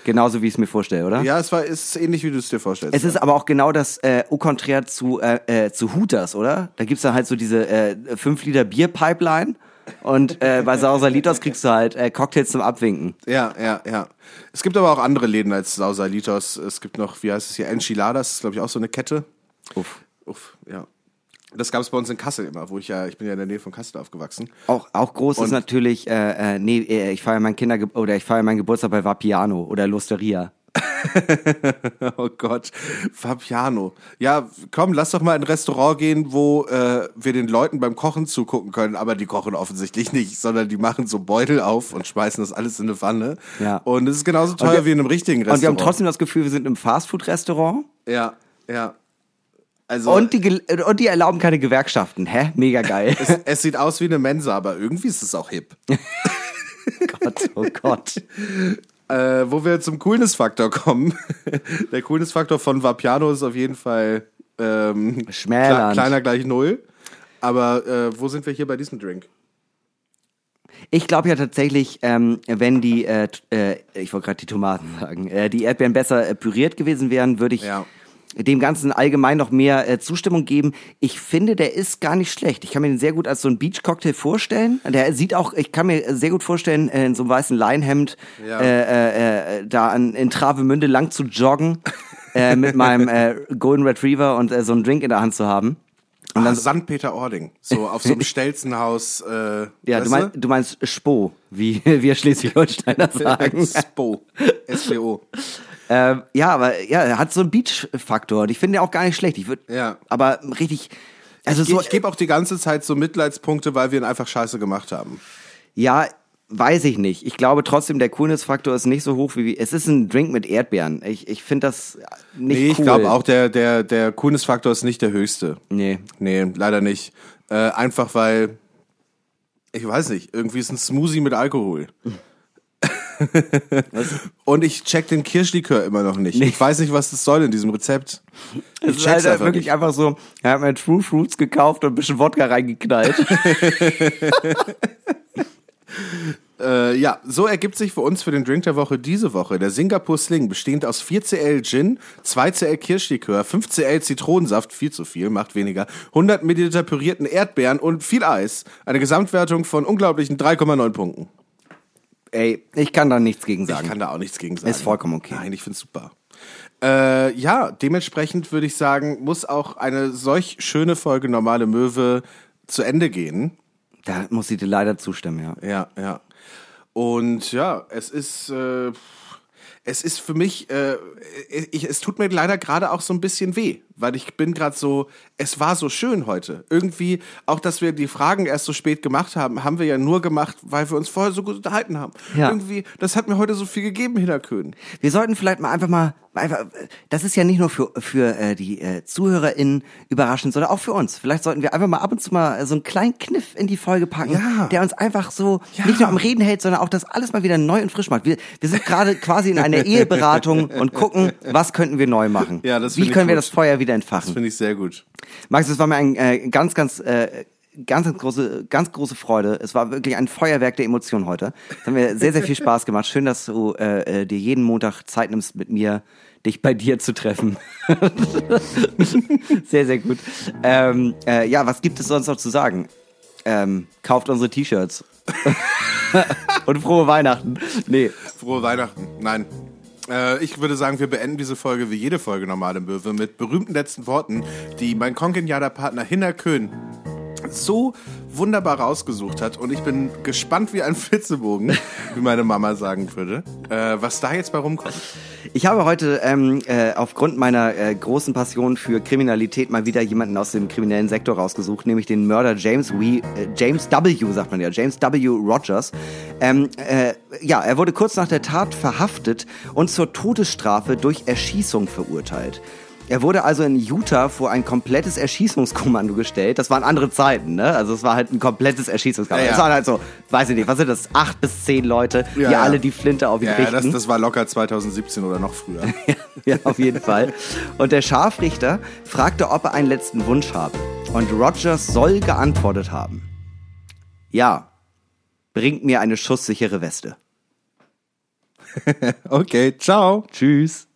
Genauso wie ich es mir vorstelle, oder? Ja, es war ist ähnlich, wie du es dir vorstellst. Es ist aber auch genau das äh, au contraire zu, äh, äh, zu Hooters, oder? Da gibt's dann halt so diese äh, 5 Liter Bierpipeline Und äh, bei Sausalitos kriegst du halt äh, Cocktails zum Abwinken. Ja, ja, ja. Es gibt aber auch andere Läden als Sausalitos. Es gibt noch, wie heißt es hier, Enchiladas, ist glaube ich auch so eine Kette. Uff. Uff, ja. Das gab es bei uns in Kassel immer, wo ich ja, ich bin ja in der Nähe von Kassel aufgewachsen. Auch, auch groß ist Und- natürlich, äh, äh, nee, äh, ich feiere mein Kinder oder ich feiere meinen Geburtstag bei Vapiano oder Losteria. Oh Gott, Fabiano. Ja, komm, lass doch mal in ein Restaurant gehen, wo äh, wir den Leuten beim Kochen zugucken können, aber die kochen offensichtlich nicht, sondern die machen so Beutel auf und schmeißen das alles in eine Pfanne. Ja. Und es ist genauso teuer wir- wie in einem richtigen Restaurant. Und wir haben trotzdem das Gefühl, wir sind im Fastfood-Restaurant Ja, ja. Also und die, gel- und die erlauben keine Gewerkschaften. Hä? Mega geil. es, es sieht aus wie eine Mensa, aber irgendwie ist es auch hip. Gott, oh Gott. Äh, wo wir zum Coolness-Faktor kommen. Der Coolness-Faktor von Vapiano ist auf jeden Fall ähm, Schmälernd. kleiner gleich null. Aber äh, wo sind wir hier bei diesem Drink? Ich glaube ja tatsächlich, ähm, wenn die, äh, äh, ich wollte gerade die Tomaten sagen, äh, die Erdbeeren besser äh, püriert gewesen wären, würde ich Ja. Dem Ganzen allgemein noch mehr äh, Zustimmung geben. Ich finde, der ist gar nicht schlecht. Ich kann mir den sehr gut als so ein Beach-Cocktail vorstellen. Der sieht auch, ich kann mir sehr gut vorstellen, äh, in so einem weißen Leinhemd Ja. äh, äh, äh, da an, in Travemünde lang zu joggen äh, mit meinem äh, Golden Retriever und äh, so einen Drink in der Hand zu haben. Und dann St. Peter-Ording. So auf so einem Stelzenhaus. Äh, Ja, du, mein, du meinst Spo, wie wir Schleswig-Holsteiner sagen. Spo. SPO. Ähm, ja, aber ja, er hat so einen Beach-Faktor ich finde ihn auch gar nicht schlecht. Ich würde, Ja. aber richtig, also Ich, so, ich gebe auch die ganze Zeit so Mitleidspunkte, weil wir ihn einfach scheiße gemacht haben. ja, weiß ich nicht. Ich glaube trotzdem, der Coolness-Faktor ist nicht so hoch wie, es ist ein Drink mit Erdbeeren. Ich, ich finde das nicht Nee, cool. ich glaube auch, der, der, der Coolness-Faktor ist nicht der höchste. Nee. Nee, leider nicht. Äh, einfach weil, ich weiß nicht, irgendwie ist ein Smoothie mit Alkohol. Und ich check den Kirschlikör immer noch nicht. Ich weiß nicht, was das soll in diesem Rezept. Ich Es ist halt einfach wirklich nicht. einfach so, er hat mir True Fruits gekauft und ein bisschen Wodka reingeknallt. Äh, ja, so ergibt sich für uns für den Drink der Woche diese Woche der Singapur Sling, bestehend aus 4cl Gin, 2cl Kirschlikör, 5cl Zitronensaft, viel zu viel, macht weniger, 100 Milliliter pürierten Erdbeeren und viel Eis. Eine Gesamtwertung von unglaublichen 3,9 Punkten. Ey, ich kann da nichts gegen sagen. Ich kann da auch nichts gegen sagen. Ist vollkommen okay. Nein, ich find's super. Äh, ja, dementsprechend würde ich sagen, muss auch eine solch schöne Folge Normale Möwe zu Ende gehen. Da muss ich dir leider zustimmen, ja. Ja, ja. Und ja, es ist, äh, es ist für mich, äh, ich, es tut mir leider gerade auch so ein bisschen weh, weil ich bin gerade so, es war so schön heute. Irgendwie, auch dass wir die Fragen erst so spät gemacht haben, haben wir ja nur gemacht, weil wir uns vorher so gut unterhalten haben. Ja. Irgendwie, das hat mir heute so viel gegeben, Hinterköhn. Wir sollten vielleicht mal einfach mal, einfach, das ist ja nicht nur für, für äh, die äh, ZuhörerInnen überraschend, sondern auch für uns. Vielleicht sollten wir einfach mal ab und zu mal so einen kleinen Kniff in die Folge packen, Ja. der uns einfach so Ja. nicht nur am Reden hält, sondern auch das alles mal wieder neu und frisch macht. Wir, wir sind gerade quasi in einer Eheberatung und gucken, was könnten wir neu machen. Ja, das Wie können wir gut. das Feuer wieder Das entfachen? finde ich sehr gut. Max, es war mir ein äh, ganz, ganz, äh, ganz, ganz große, ganz große Freude. Es war wirklich ein Feuerwerk der Emotionen heute. Es hat mir sehr, sehr viel Spaß gemacht. Schön, dass du äh, äh, dir jeden Montag Zeit nimmst, mit mir dich bei dir zu treffen. sehr, sehr gut. Ähm, äh, ja, was gibt es sonst noch zu sagen? Ähm, kauft unsere T-Shirts. Und frohe Weihnachten. Nee. Frohe Weihnachten. Nein. Äh, ich würde sagen, wir beenden diese Folge wie jede Folge Normale Möwe mit berühmten letzten Worten, die mein kongenialer Partner Hinner Köhn so wunderbar rausgesucht hat. Und ich bin gespannt wie ein Flitzebogen, wie meine Mama sagen würde, äh, was da jetzt bei rumkommt. Ich habe heute ähm, äh, aufgrund meiner äh, großen Passion für Kriminalität mal wieder jemanden aus dem kriminellen Sektor rausgesucht, nämlich den Mörder James W. Äh, James W. sagt man ja, James W. Rogers. Ähm, äh, ja, er wurde kurz nach der Tat verhaftet und zur Todesstrafe durch Erschießung verurteilt. Er wurde also in Utah vor ein komplettes Erschießungskommando gestellt. Das waren andere Zeiten, ne? Also es war halt ein komplettes Erschießungskommando. Ja, ja. Es waren halt so, weiß ich nicht, was sind das, acht bis zehn Leute, Ja, die ja. alle die Flinte auf ihn Ja, richten. das, das war locker 2017 oder noch früher. Ja, auf jeden Fall. Und der Scharfrichter fragte, ob er einen letzten Wunsch habe. Und Rogers soll geantwortet haben. Ja, bringt mir eine schusssichere Weste. Okay, ciao. Tschüss.